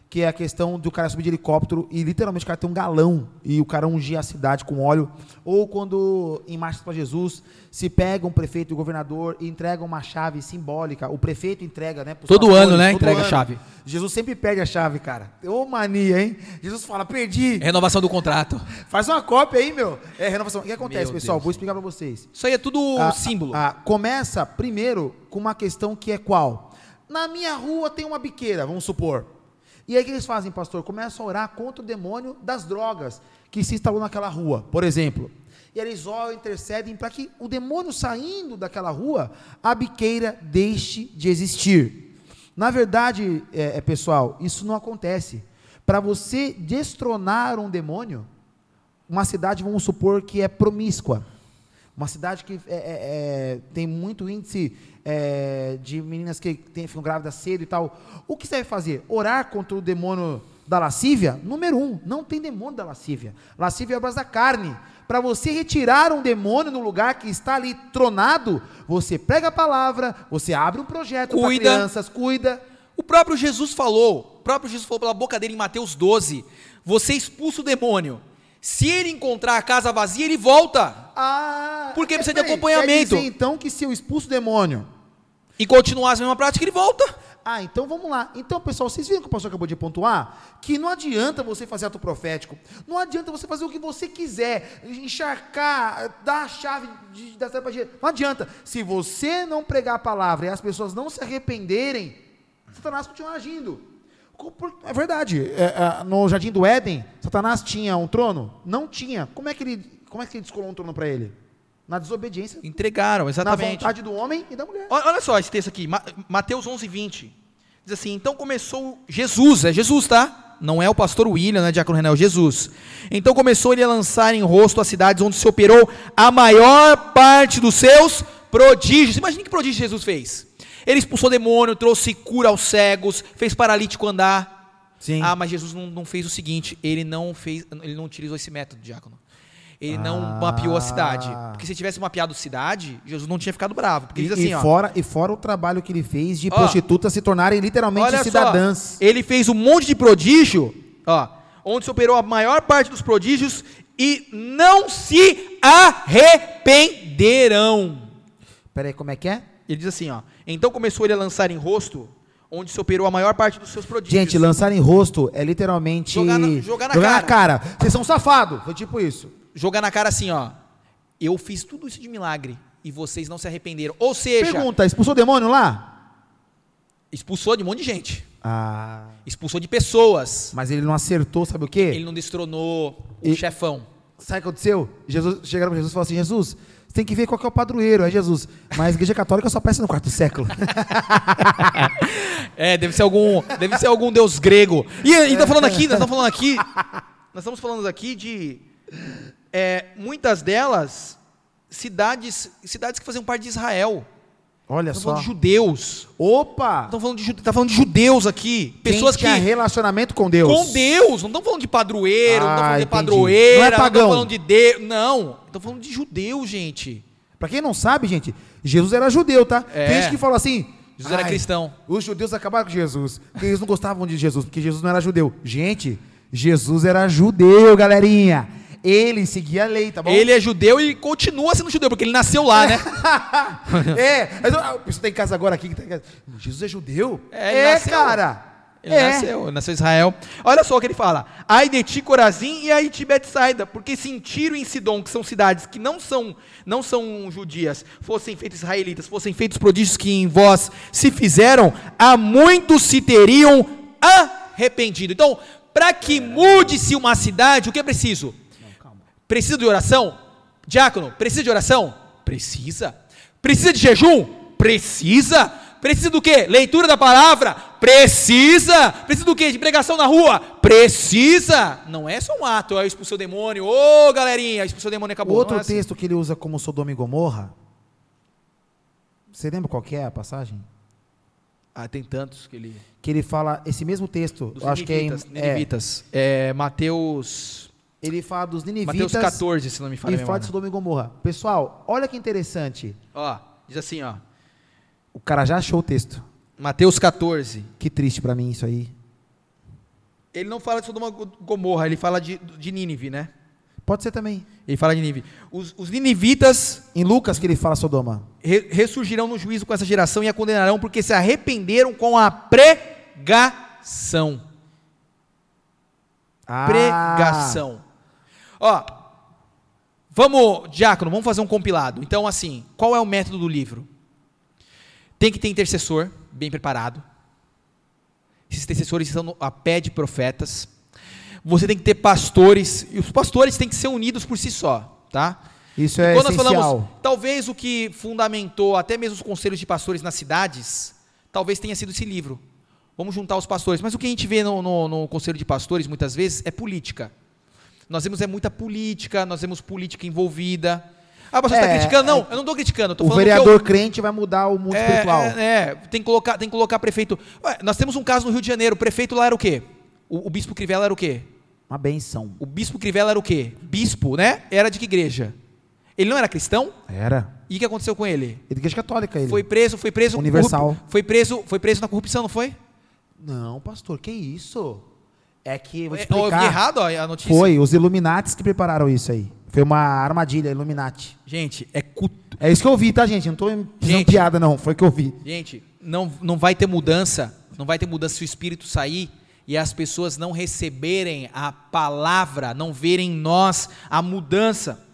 que é a questão do cara subir de helicóptero e literalmente o cara tem um galão e o cara ungir a cidade com óleo. Ou quando em Marchas para Jesus se pega um prefeito e um governador e entregam uma chave simbólica. O prefeito entrega, né?
Todo ano, né,
todo
entrega a chave.
Jesus sempre perde a chave, cara. Ô mania, hein? Jesus fala, perdi.
Renovação do contrato.
Faz uma cópia aí, meu. É renovação. O que acontece,
Meu
pessoal?
Deus.
Vou explicar para vocês.
Isso aí é tudo
Ah,
símbolo.
ah, começa primeiro com uma questão que é qual? Na minha rua tem uma biqueira, vamos supor. E aí o que eles fazem, pastor? Começam a orar contra o demônio das drogas que se instalou naquela rua, por exemplo. E eles oram, intercedem para que o demônio saindo daquela rua, a biqueira deixe de existir. Na verdade, é, é, pessoal, isso não acontece. Para você destronar um demônio, uma cidade, vamos supor, que é promíscua. Uma cidade que é, é, é, tem muito índice é, de meninas que tem, ficam grávidas cedo e tal. O que você vai fazer? Orar contra o demônio da lascívia? Número um, não tem demônio da lascívia. Lascívia é obras da carne. Para você retirar um demônio no lugar que está ali tronado, você prega a palavra, você abre um projeto para crianças, cuida.
O próprio Jesus falou, o próprio Jesus falou pela boca dele em Mateus 12: Você expulsa o demônio. Se ele encontrar a casa vazia, ele volta.
Ah,
Porque precisa de acompanhamento.
Quer dizer, então que se eu expulso o demônio,
E continuar a mesma prática, ele volta.
Ah, então vamos lá. Então, pessoal, vocês viram que o pastor acabou de pontuar? Que não adianta você fazer ato profético. Não adianta você fazer o que você quiser. Encharcar, dar a chave de, da para Não adianta. Se você não pregar a palavra e as pessoas não se arrependerem, Satanás continua agindo. É verdade. É, é, no jardim do Éden, Satanás tinha um trono? Não tinha. Como é que ele, como é que ele descolou um trono para ele? Na desobediência.
Entregaram,
Na
exatamente.
vontade do homem e da mulher.
Olha olha só esse texto aqui, Ma- Mateus 11, 20. Diz assim: Então começou Jesus, é Jesus, tá? Não é o pastor William, é o diácono Renan, é Jesus. Então começou ele a lançar em rosto as cidades onde se operou a maior parte dos seus prodígios. Imagina que prodígio Jesus fez. Ele expulsou demônio, trouxe cura aos cegos, fez paralítico andar.
Sim.
Ah, mas Jesus não, não fez o seguinte, ele não fez, ele não utilizou esse método, diácono. Ele não
Ah.
mapeou a cidade. Porque se tivesse mapeado cidade, Jesus não tinha ficado bravo. Porque
E,
diz assim,
e
ó.
fora, e fora o trabalho que ele fez de
Ó.
prostitutas se tornarem literalmente
Olha
cidadãs.
só, ele fez um monte de prodígio, ó, onde se operou a maior parte dos prodígios e não se arrependerão.
Peraí, como é que é?
Ele diz assim, ó. Então começou ele a lançar em rosto onde se operou a maior parte dos seus prodígios.
Gente, lançar em rosto é literalmente.
Jogar na- jogar na
cara. Vocês são safados. Foi tipo isso.
jogar na cara assim, ó. Eu fiz tudo isso de milagre e vocês não se arrependeram. Ou seja,
Pergunta: expulsou o demônio lá?
expulsou de um monte de gente.
Ah.
Expulsou de pessoas.
Mas ele não acertou, sabe o quê?
Ele não destronou o
E-
chefão.
Sabe o que aconteceu? Jesus, chegaram para Jesus e falaram assim: Jesus, você tem que ver qual que é o padroeiro. É Jesus. Mas a igreja católica só aparece no quarto século. *laughs*
É, deve ser algum, deve ser algum deus grego. E, e tá falando aqui, nós estamos falando aqui, nós estamos falando aqui de é, muitas delas cidades, cidades que faziam parte de Israel.
Olha
Estamos
só.
falando de judeus.
Opa!
Estamos falando de, tá falando de judeus aqui, pessoas
Quem
que
relacionamento com Deus.
com Deus, não estamos falando de padroeiro, não
Ah,
estamos falando de
entendi.
padroeira,
Não é
não
pagão.
falando de Deus, não, estamos falando de judeus, gente.
Pra quem não sabe, gente, Jesus era judeu, tá?
É.
Tem gente que fala assim.
Jesus era
"Ai,
cristão."
Os judeus acabaram com Jesus. Porque eles não gostavam de Jesus, porque Jesus não era judeu. Gente, Jesus era judeu, galerinha. Ele seguia a lei, tá bom?
Ele é judeu e continua sendo judeu, porque ele nasceu lá, né? *laughs*
é, mas eu- ah, você tem casa agora aqui que tá em casa. Jesus é judeu?
É,
é
nasceu.
cara.
Ele
é.
nasceu, nasceu em Israel. Olha só o que ele fala. Ai de ti, Corazim, e ai de Betsaida, porque se em Tiro e em Sidom, que são cidades que não são, não são judias, fossem feitos israelitas, fossem feitos prodígios que em vós se fizeram, há muitos se teriam arrependido. Então, para que mude-se uma cidade, o que é preciso? Precisa de oração? Diácono, precisa de oração? Precisa. Precisa de jejum? Precisa. Precisa do quê? Leitura da palavra? Precisa. Precisa do quê? De pregação na rua? Precisa. Não é só um ato, eu expulsei o demônio. Ô, galerinha, expulsou o demônio
O
acabou.
outro
é assim.
texto que ele usa como Sodoma e Gomorra. Você lembra qual que é a passagem?
Ah, tem tantos que ele...
Que ele fala esse mesmo texto. Acho que é, em-
ninivitas.
é.
É, Mateus...
ele fala dos ninivitas
Mateus 14, se não me falha
e fala de Sodoma e Gomorra. Pessoal, olha que interessante.
Ó, diz assim, ó.
O cara já achou o texto.
Mateus 14.
Que triste pra mim isso aí.
Ele não fala de Sodoma e Gomorra, ele fala de, de Nínive, né?
Pode ser também.
Ele fala de Nínive. Os, os ninivitas
Em Lucas que ele fala Sodoma.
re- ressurgirão no juízo com essa geração e a condenarão porque se arrependeram com a pregação.
Ah,
Pregação. Ó, vamos, Diácono, vamos fazer um compilado. Então, assim, qual é o método do livro? Tem que ter intercessor, bem preparado. Esses intercessores estão a pé de profetas. Você tem que ter pastores, e os pastores têm que ser unidos por si só, tá?
Isso é
Quando nós
essencial.
falamos, talvez o que fundamentou até mesmo os conselhos de pastores nas cidades, talvez tenha sido esse livro. Vamos juntar os pastores. Mas o que a gente vê no, no- no conselho de pastores, muitas vezes, é política. Nós vemos é muita política, nós vemos política envolvida. Ah, você está
É,
criticando? Não,
é-
eu não estou criticando.
o vereador
eu-
crente vai mudar o mundo
é,
espiritual.
É, é, tem que colocar, tem que colocar prefeito. Ué, nós temos um caso no Rio de Janeiro, o prefeito lá era o quê? O, o bispo Crivella era o quê?
Uma benção.
O bispo Crivella era o quê? Bispo, né? Era de que igreja? Ele não era cristão?
Era.
E o que aconteceu com ele?
Igreja católica ele.
Foi preso, foi preso.
Universal.
corrup- Foi preso, foi preso na corrupção, não foi?
Não, pastor, que isso? É que, vou te
É, ó, eu vi
explicar.
errado ó, a notícia.
Foi, os Illuminatis que prepararam isso aí. Foi uma armadilha, Illuminati.
Gente, é culto.
É isso que eu vi, tá, gente? Não tô fazendo piada, não. Foi o que eu vi.
Gente, não, não vai ter mudança. Não vai ter mudança se o espírito sair e as pessoas não receberem a palavra, não verem em nós a mudança.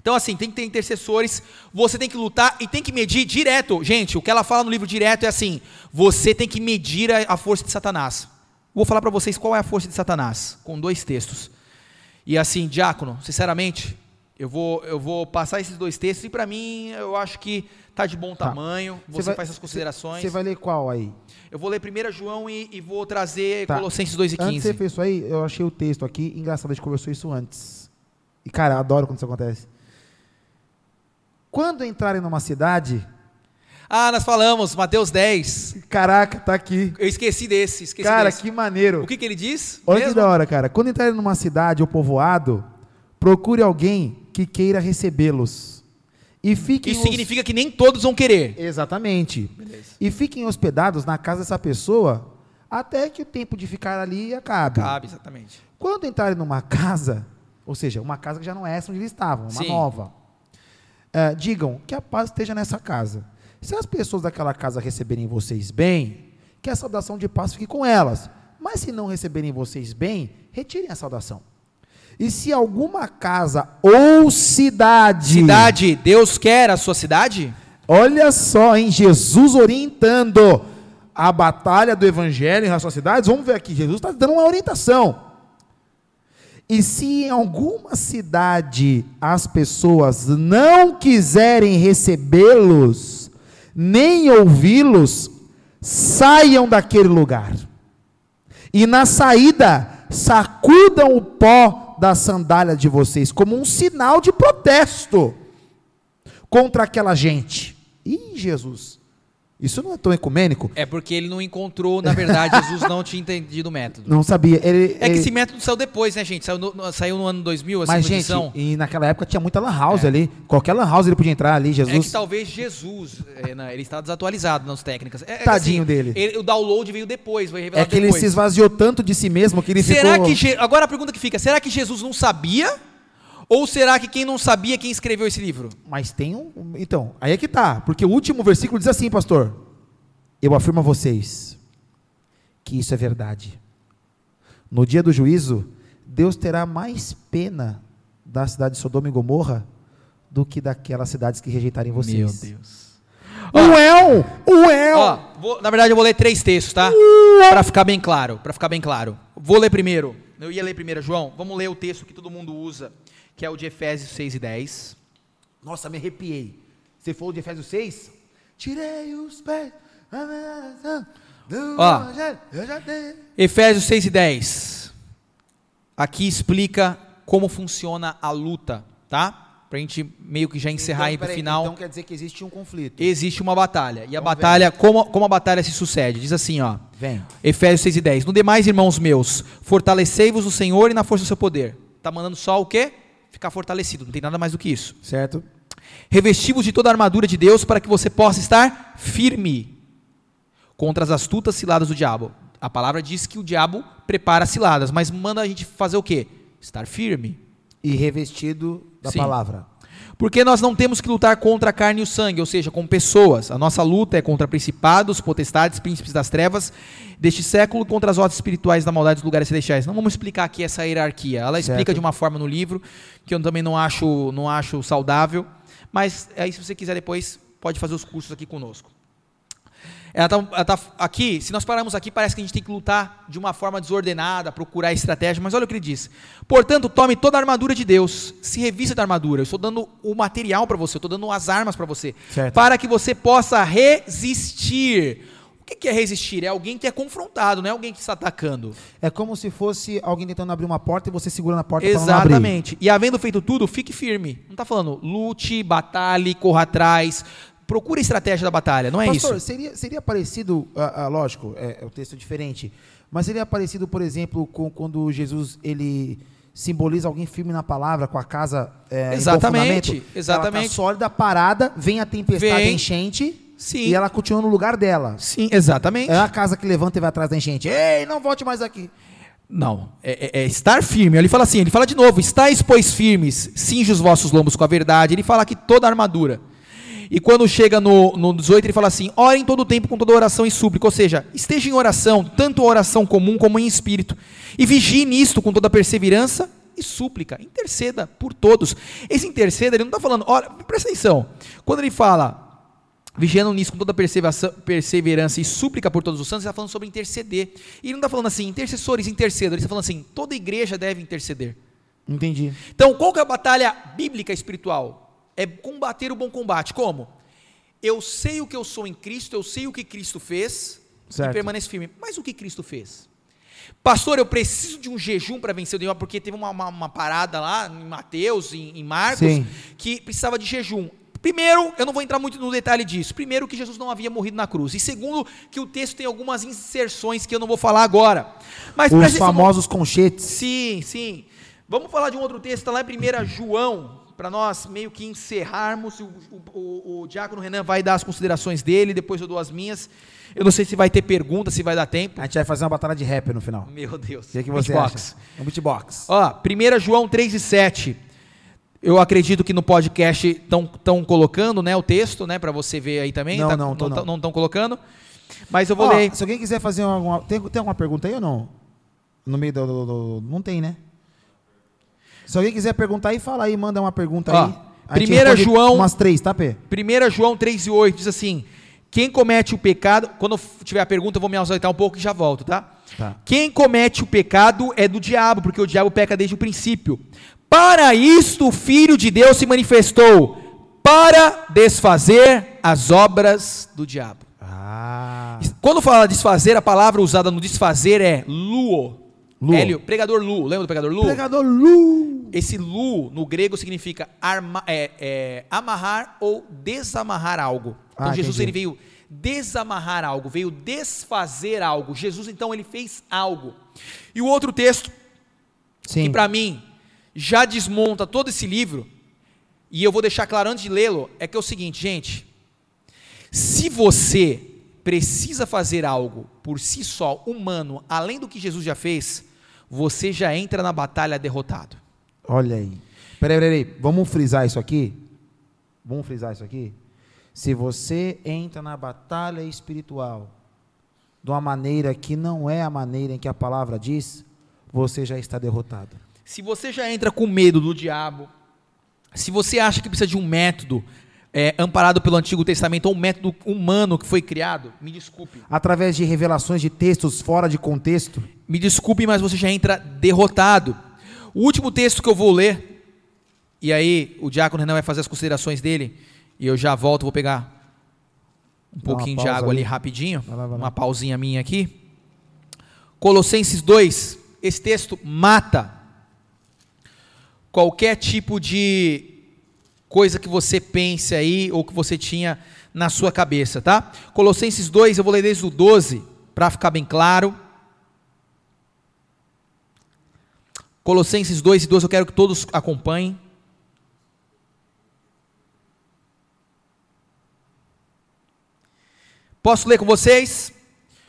Então, assim, tem que ter intercessores, você tem que lutar e tem que medir direto. Gente, o que ela fala no livro direto é assim: você tem que medir a, a força de Satanás. Vou falar para vocês qual é a força de Satanás, com dois textos. E assim, diácono, sinceramente, eu vou, eu vou passar esses dois textos e para mim eu acho que tá de bom
Tá.
tamanho. Você,
vai-
faz as considerações.
Você vai ler qual aí?
Eu vou ler 1 João e, e vou trazer
Tá.
Colossenses 2 e
Antes de
15.
você fez isso aí, eu achei o texto aqui. Engraçado, a gente conversou isso antes. E, cara, adoro quando isso acontece. Quando entrarem numa cidade.
Ah, nós falamos, Mateus 10.
Caraca, tá aqui.
Eu esqueci desse, esqueci
cara,
desse.
que maneiro.
O que, que ele diz?
Olha que
mesmo?
da hora, cara. Quando entrarem numa cidade ou povoado, procure alguém que queira recebê-los. E fiquem.
Isso
hos-
significa que nem todos vão querer.
Exatamente.
Beleza.
E fiquem hospedados na casa dessa pessoa até que o tempo de ficar ali acabe.
Cabe, exatamente.
Quando entrarem numa casa, ou seja, uma casa que já não é essa onde eles estavam, uma
Sim.
nova, é, digam que a paz esteja nessa casa. Se as pessoas daquela casa receberem vocês bem, que a saudação de paz fique com elas. Mas se não receberem vocês bem, retirem a saudação. E se alguma casa ou cidade.
Cidade, Deus quer a sua cidade?
Olha só, hein? Jesus orientando a batalha do evangelho em relação às cidades. Vamos ver aqui, Jesus está dando uma orientação. E se em alguma cidade as pessoas não quiserem recebê-los, nem ouvi-los, saiam daquele lugar. E na saída, sacudam o pó da sandália de vocês, como um sinal de protesto contra aquela gente. Ih, Jesus, isso não é tão ecumênico?
É porque ele não encontrou, na verdade, *laughs* Jesus não tinha entendido o método.
Não sabia. Ele,
É que
ele-
esse método saiu depois, né, gente? Saiu no, saiu no ano 2000, a
Mas, gente,
edição.
e naquela época tinha muita lan house ali. Qualquer lan house ele podia entrar ali,
É que
Jesus.
talvez Jesus, é, né, ele está desatualizado nas técnicas. É, é que,
Tadinho dele.
ele- o download veio depois, foi
é
revelado
que ele
depois.
se esvaziou tanto de si mesmo que ele
Será
ficou...
que Je- agora a pergunta que fica, será que Jesus não sabia? Ou será que quem não sabia quem escreveu esse livro?
Mas tem um... Então, aí é que tá. Porque o último versículo diz assim, pastor. Eu afirmo a vocês que isso é verdade. No dia do juízo, Deus terá mais pena da cidade de Sodoma e Gomorra do que daquelas cidades que rejeitarem vocês.
Deus.
Uéu! Uéu!
Ó, vou- na verdade eu vou ler três textos, tá? Para ficar bem claro, para ficar bem claro. Vou ler primeiro. Eu ia ler primeiro, João. Vamos ler o texto que todo mundo usa, que é o de Efésios 6 e 10.
Nossa, me arrepiei. Você falou de Efésios 6? Tirei os pés.
Ó. Efésios 6 e 10. Aqui explica como funciona a luta, tá? Pra gente meio que já encerrar aí pro
peraí,
final.
Então quer dizer que existe um conflito.
Existe uma batalha. E a
Vamos
batalha, como, como a batalha se sucede? Diz assim, ó.
Vem.
Efésios 6 e 10. No demais, irmãos meus, fortalecei-vos no Senhor e na força do seu poder. Tá mandando só o quê? Ficar fortalecido. Não tem nada mais do que isso.
Certo?
Revesti-vos de toda a armadura de Deus para que você possa estar firme contra as astutas ciladas do diabo. A palavra diz que o diabo prepara ciladas, mas manda a gente fazer o quê? Estar firme.
E revestido da
Sim.
palavra.
Porque nós não temos que lutar contra a carne e o sangue, ou seja, com pessoas. A nossa luta é contra principados, potestades, príncipes das trevas deste século, contra as ordens espirituais da maldade dos lugares celestiais. Não vamos explicar aqui essa hierarquia. Ela
Certo.
explica de uma forma no livro que eu também não acho, não acho saudável. Mas aí, se você quiser depois, pode fazer os cursos aqui conosco. Ela tá, ela tá aqui, se nós pararmos aqui, parece que a gente tem que lutar de uma forma desordenada, procurar estratégia, mas olha o que ele diz. Portanto, tome toda a armadura de Deus, se revista da armadura. Eu estou dando o material para você, eu estou dando as armas para você,
Certo.
para que você possa resistir. O que que é resistir? É alguém que é confrontado, não é alguém que está atacando.
É como se fosse alguém tentando abrir uma porta e você segura na porta.
Exatamente. E havendo feito tudo, fique firme. Não está falando lute, batalhe, corra atrás. Procure a estratégia da batalha, não é
Pastor,
isso.
Seria, seria parecido, ah, ah, lógico, é, é um texto diferente, mas seria parecido, por exemplo, com quando Jesus ele simboliza alguém firme na palavra, com a casa é,
Exatamente, exatamente.
Ela tá sólida, parada, vem a tempestade, a
Vem.
enchente,
Sim.
e ela continua no lugar dela.
Sim, exatamente.
É a casa que levanta e vai atrás da enchente. Ei, não volte mais aqui.
Não, é, é- é estar firme. Ele fala assim, ele fala de novo, estáis, pois, firmes, cinge os vossos lombos com a verdade. Ele fala aqui toda a armadura. E quando chega no, no 18, ele fala assim, orem todo o tempo com toda oração e súplica. Ou seja, esteja em oração, tanto oração comum como em espírito. E vigie nisto com toda perseverança e súplica. Interceda por todos. Esse interceda, ele não está falando, olha, presta atenção. Quando ele fala, vigiando nisso com toda perseverança e súplica por todos os santos, ele está falando sobre interceder. E ele não está falando assim, intercessores, intercedam. Ele está falando assim, toda igreja deve interceder.
Entendi.
Então, qual que é a batalha bíblica espiritual? É combater o bom combate. Como? Eu sei o que eu sou em Cristo, eu sei o que Cristo fez
Certo.
e permaneço firme. Mas o que Cristo fez? Pastor, eu preciso de um jejum para vencer o demônio, porque teve uma, uma- uma parada lá em Mateus, em, em Marcos,
Sim.
que precisava de jejum. Primeiro, eu não vou entrar muito no detalhe disso. Primeiro, que Jesus não havia morrido na cruz. E segundo, que o texto tem algumas inserções que eu não vou falar agora. Mas
Os famosos conchetes.
Sim, sim. Vamos falar de um outro texto, está lá em 1 João, para nós meio que encerrarmos. O, o, o, Diácono Renan vai dar as considerações dele, depois eu dou as minhas. Eu não sei se vai ter pergunta, se vai dar tempo.
A gente vai fazer uma batalha de rap no final.
Meu Deus.
O que, que você
Beatbox.
acha? Um beatbox.
Ó, 1 João 3 e 7. Eu acredito que no podcast estão colocando né, o texto, né, para você ver aí também.
Não,
Tá-
não, tô não.
Estão colocando. Mas eu vou
Ó,
ler.
Se alguém quiser fazer alguma. Tem, tem alguma pergunta aí ou não? No meio do, do- do- Não tem, né? Se alguém quiser perguntar aí, fala aí, manda uma pergunta
Ó,
aí. A gente
primeira João-
Umas três, tá, Pê?
1 João 3 e 8 diz assim: Quem comete o pecado. Quando tiver a pergunta, eu vou me ausentar um pouco e já volto, tá?
Tá.
Quem comete o pecado é do diabo, porque o diabo peca desde o princípio. Para isto o Filho de Deus se manifestou para desfazer as obras do diabo.
Ah.
Quando fala desfazer, a palavra usada no desfazer é luo.
Luo.
Hélio, pregador Lu, lembra do pregador Lu?
Pregador Lu.
Esse lu no grego significa arma- é, é, amarrar ou desamarrar algo. Então
Ah,
Jesus
entendi.
ele veio desamarrar algo, veio desfazer algo. Jesus então ele fez algo. E o outro texto
Sim.
que para mim já desmonta todo esse livro, e eu vou deixar claro antes de lê-lo, é que é o seguinte, gente. Se você precisa fazer algo por si só, humano, além do que Jesus já fez, você já entra na batalha derrotado.
Olha aí. Peraí, peraí. Vamos frisar isso aqui? Vamos frisar isso aqui? Se você entra na batalha espiritual de uma maneira que não é a maneira em que a palavra diz, você já está derrotado.
Se você já entra com medo do diabo, se você acha que precisa de um método é, amparado pelo Antigo Testamento ou um método humano que foi criado, me desculpe.
Através de revelações de textos fora de contexto,
Me desculpe, mas você já entra derrotado. O último texto que eu vou ler, e aí o diácono Renan vai fazer as considerações dele, e eu já volto, vou pegar um
Dá
pouquinho de água ali
ali.
rapidinho,
Vai lá, vai lá.
uma pausinha minha aqui. Colossenses 2, esse texto mata qualquer tipo de coisa que você pense aí ou que você tinha na sua cabeça, tá? Colossenses 2, eu vou ler desde o 12 para ficar bem claro. Colossenses 2 e 12, eu quero que todos acompanhem. Posso ler com vocês?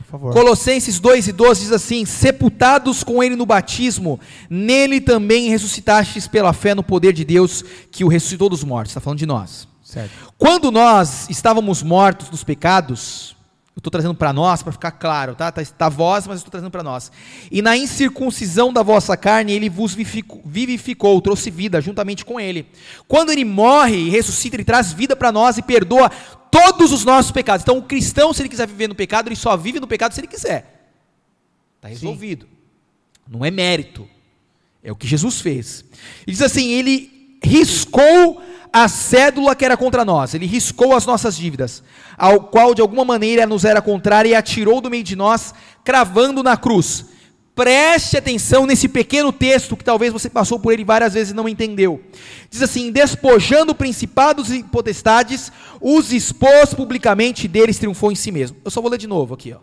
Favor.
Colossenses 2 e 12 diz assim: Sepultados com ele no batismo, nele também ressuscitastes pela fé no poder de Deus que o ressuscitou dos mortos. Está falando de nós.
Certo.
Quando nós estávamos mortos nos pecados, eu estou trazendo para nós, para ficar claro, tá? Está tá a voz, mas eu estou trazendo para nós. E na incircuncisão da vossa carne, ele vos vivificou, vivificou, trouxe vida juntamente com ele. Quando ele morre e ressuscita, ele traz vida para nós e perdoa todos os nossos pecados. Então, o cristão, se ele quiser viver no pecado, ele só vive no pecado se ele quiser. Está resolvido. Não é mérito. É o que Jesus fez. Ele diz assim: ele riscou a cédula que era contra nós, ele riscou as nossas dívidas, ao qual de alguma maneira nos era contrária e atirou do meio de nós, cravando na cruz. Preste atenção nesse pequeno texto que talvez você passou por ele várias vezes e não entendeu. Diz assim: despojando principados e potestades, os expôs publicamente e deles triunfou em si mesmo. Eu só vou ler de novo aqui, ó.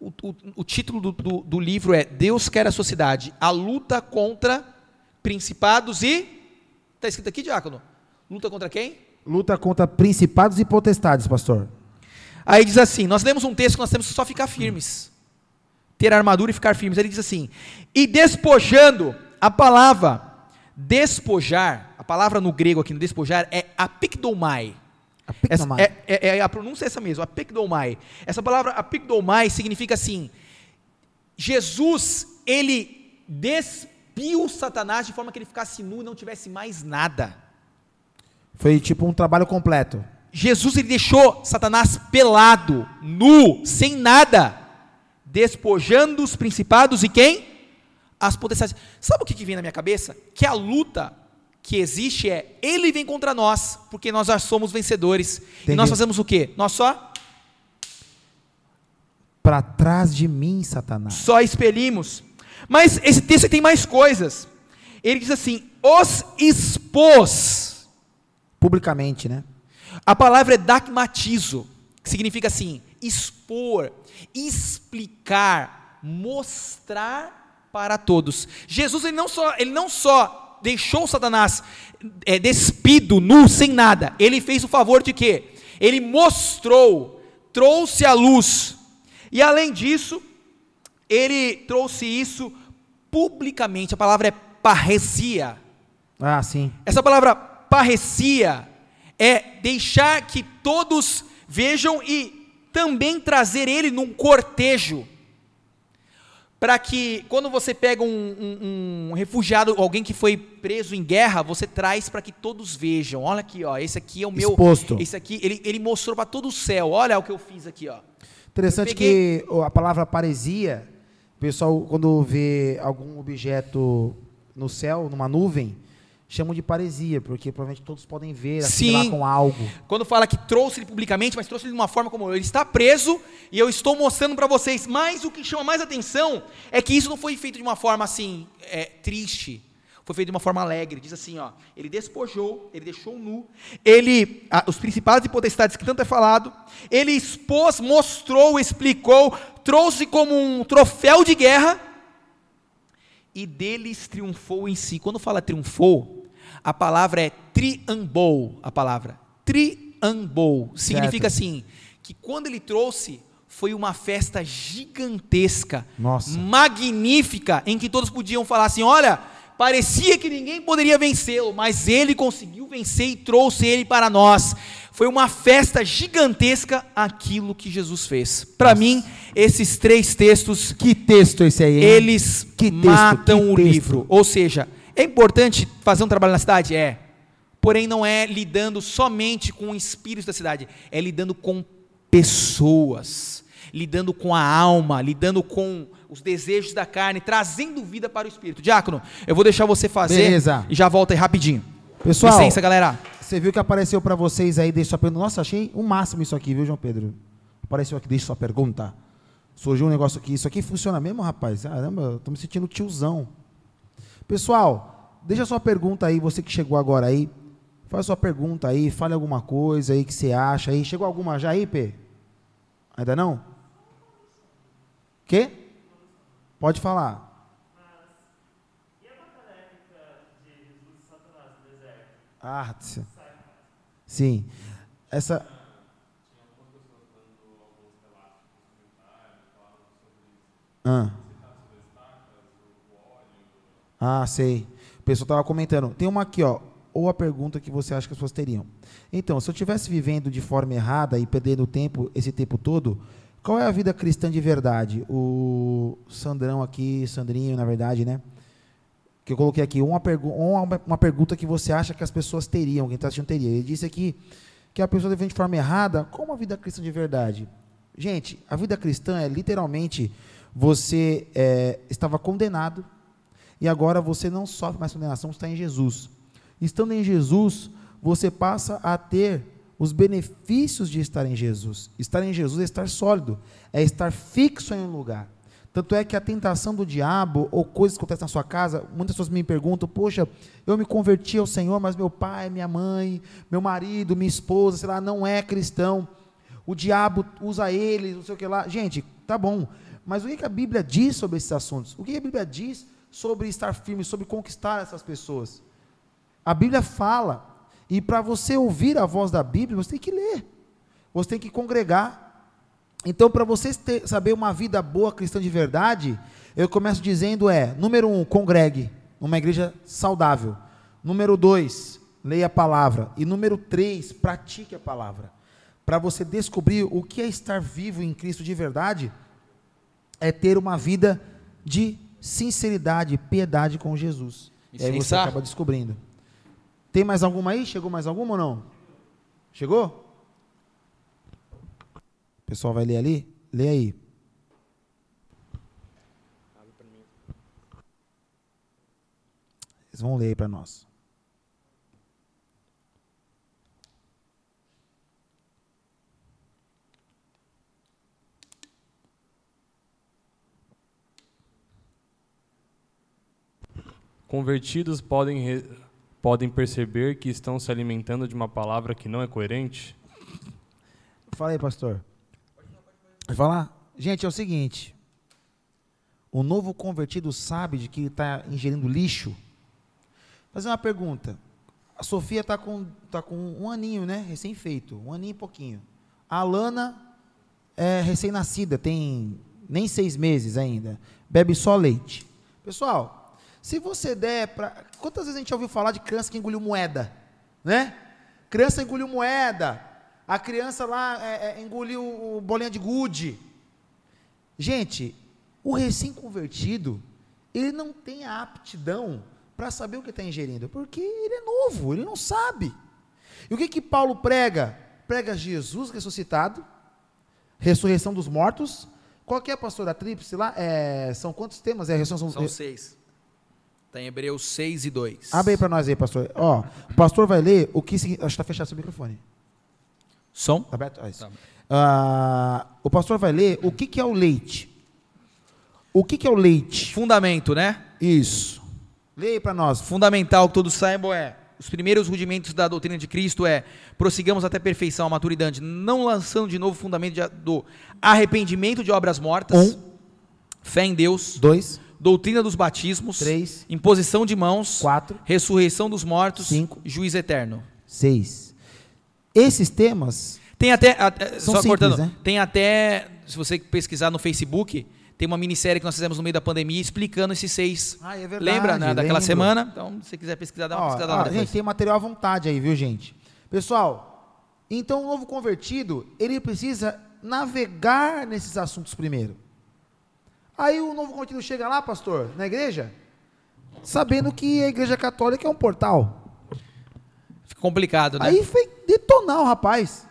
O, o- o título do, do- do livro é Deus quer a sociedade, a luta contra principados e. Está escrito aqui, diácono? Luta contra quem?
Luta contra principados e potestades, pastor.
Aí diz assim: nós lemos um texto que nós temos que só ficar firmes. Ter armadura e ficar firmes. Ele diz assim: e despojando, a palavra despojar, a palavra no grego aqui no despojar é apikdomai. Essa,
Apicnomai.
é, é- é a pronúncia é essa mesmo, apikdomai. Essa palavra apikdomai significa assim: Jesus, ele despiu Satanás de forma que ele ficasse nu e não tivesse mais nada.
Foi tipo um trabalho completo.
Jesus ele deixou Satanás pelado, nu, sem nada, despojando os principados e quem? As potestades. Sabe o que, que vem na minha cabeça? Que a luta que existe é ele vem contra nós, porque nós já somos vencedores. E
Entendi.
nós fazemos o quê? Nós só
Para trás de mim, Satanás.
só expelimos. Mas esse texto tem mais coisas. Ele diz assim: os expôs.
Publicamente, né?
A palavra é dagmatizo, que significa assim, expor, explicar, mostrar para todos. Jesus ele não só, ele não só deixou Satanás é, despido, nu, sem nada. Ele fez o favor de quê? Ele mostrou, trouxe à luz. E além disso, ele trouxe isso publicamente. A palavra é parresia.
Ah, sim.
Essa palavra parrecia é deixar que todos vejam e também trazer ele num cortejo. Para que, quando você pega um, um, um, refugiado, alguém que foi preso em guerra, você traz para que todos vejam. Olha aqui, ó, esse aqui é o meu.
Exposto.
Esse aqui, ele, ele mostrou para todo o céu. Olha o que eu fiz aqui, ó.
Interessante peguei... que a palavra paresia, o pessoal, quando vê algum objeto no céu, numa nuvem, chamam de paresia, porque provavelmente todos podem ver,
Sim.
com algo.
Quando fala que trouxe ele publicamente, mas trouxe ele de uma forma como ele está preso e eu estou mostrando para vocês. Mas o que chama mais atenção é que isso não foi feito de uma forma assim é, triste. Foi feito de uma forma alegre. Diz assim, ó, ele despojou, ele deixou nu, ele, a, os principais e potestades que tanto é falado, ele expôs, mostrou, explicou, trouxe como um troféu de guerra e deles triunfou em si. Quando fala triunfou, a palavra é triambou, a palavra triambou. Significa certo. assim, que quando ele trouxe foi uma festa gigantesca,
Nossa.
magnífica, em que todos podiam falar assim: olha, parecia que ninguém poderia vencê-lo, mas ele conseguiu vencer e trouxe ele para nós. Foi uma festa gigantesca aquilo que Jesus fez. Para mim, esses três textos.
Que texto esse aí? Hein?
Eles
que
matam
texto,
o
texto.
livro. Ou seja, é importante fazer um trabalho na cidade? É. Porém, não é lidando somente com o espírito da cidade, é lidando com pessoas, lidando com a alma, lidando com os desejos da carne, trazendo vida para o espírito. Diácono, eu vou deixar você fazer
Beleza.
e já volta aí rapidinho.
Pessoal,
Licença, galera.
Você viu que apareceu para vocês aí, deixa sua pergunta. Nossa, achei o máximo isso aqui, viu, João Pedro? Apareceu aqui, deixa sua pergunta. Surgiu um negócio aqui. Isso aqui funciona mesmo, rapaz? Caramba, estou me sentindo tiozão. Pessoal, deixa sua pergunta aí, você que chegou agora aí. Faz sua pergunta aí, fale alguma coisa aí que você acha aí. Chegou alguma já aí, P? Ainda não? Quê? Pode falar. Ah, sim. Essa. Ah. Ah, sei. O pessoal estava comentando. Tem uma aqui, ó. Ou a pergunta que você acha que as pessoas teriam. Então, se eu estivesse vivendo de forma errada e perdendo tempo, esse tempo todo, qual é a vida cristã de verdade? O Sandrão aqui, Sandrinho, na verdade, né? Que eu coloquei aqui, uma, pergu uma, uma pergunta que você acha que as pessoas teriam, quem está assistindo teria. Ele disse aqui que a pessoa vivendo de forma errada, qual uma vida cristã de verdade? Gente, a vida cristã é literalmente você é, estava condenado, e agora você não sofre mais condenação, está em Jesus. Estando em Jesus, você passa a ter os benefícios de estar em Jesus. Estar em Jesus é estar sólido, é estar fixo em um lugar. Tanto é que a tentação do diabo ou coisas que acontecem na sua casa, muitas pessoas me perguntam: Poxa, eu me converti ao Senhor, mas meu pai, minha mãe, meu marido, minha esposa, sei lá, não é cristão. O diabo usa eles, não sei o que lá. Gente, tá bom. Mas o que a Bíblia diz sobre esses assuntos? O que a Bíblia diz sobre estar firme, sobre conquistar essas pessoas. A Bíblia fala, e para você ouvir a voz da Bíblia, você tem que ler, você tem que congregar. Então, para você ter, saber uma vida boa cristã de verdade, eu começo dizendo é, número um, congregue, numa igreja saudável. Número dois, leia a palavra. E número três, pratique a palavra. Para você descobrir o que é estar vivo em Cristo de verdade, é ter uma vida de sinceridade, piedade com Jesus. E, aí você acaba descobrindo. Tem mais alguma aí? Chegou mais alguma ou não? Chegou? O pessoal vai ler ali? Lê aí. Eles vão ler aí para nós.
Convertidos podem, podem perceber que estão se alimentando de uma palavra que não é coerente?
Fala aí, pastor. Pode falar? Gente, é o seguinte. O novo convertido sabe de que está ingerindo lixo. Fazer uma pergunta. A Sofia está com, tá com um aninho, né? Recém-feito. Um aninho e pouquinho. A Alana é recém-nascida, tem nem seis meses ainda. Bebe só leite. Pessoal, se você der para. Quantas vezes a gente ouviu falar de criança que engoliu moeda? Né? Criança engoliu moeda. A criança lá é, é, engoliu bolinha de gude. Gente, o recém-convertido, ele não tem a aptidão para saber o que está ingerindo, porque ele é novo, ele não sabe. E o que que Paulo prega? Prega Jesus ressuscitado, ressurreição dos mortos. Qual que é, pastor, a tríplice lá? É, são quantos temas? É ressurreição
São seis. Está em Hebreus 6 e 2.
Abre aí para nós aí, pastor. Ó, o pastor vai ler o que... Acho que está fechado seu microfone.
Som?
Tá aberto? Ah, isso.
Tá.
Ah, o pastor vai ler o que, que é o leite. O que, que é o leite?
Fundamento, né?
Isso. Leia aí para nós.
Fundamental que todos saibam é: os primeiros rudimentos da doutrina de Cristo é prossigamos até a perfeição, a maturidade, não lançando de novo o fundamento de- do arrependimento de obras mortas,
Um.
fé em Deus,
Dois,
doutrina dos batismos,
Três.
imposição de mãos,
quatro,
ressurreição dos mortos,
Cinco.
juiz eterno.
seis. Esses temas
Tem até, até-
São
só
simples,
cortando,
né?
tem até, se você pesquisar no Facebook, tem uma minissérie que nós fizemos no meio da pandemia explicando esses seis.
Ah, é verdade,
Lembra, né, daquela
lembro.
semana? Então, se você quiser pesquisar, dá uma
Ó,
pesquisada
ó,
lá depois.
gente, tem material à vontade aí, viu, gente? Pessoal, então o novo convertido, ele precisa navegar nesses assuntos primeiro. Aí o novo convertido chega lá, pastor, na igreja, sabendo que a igreja católica é um portal.
Fica complicado, né?
Aí foi detonar o rapaz.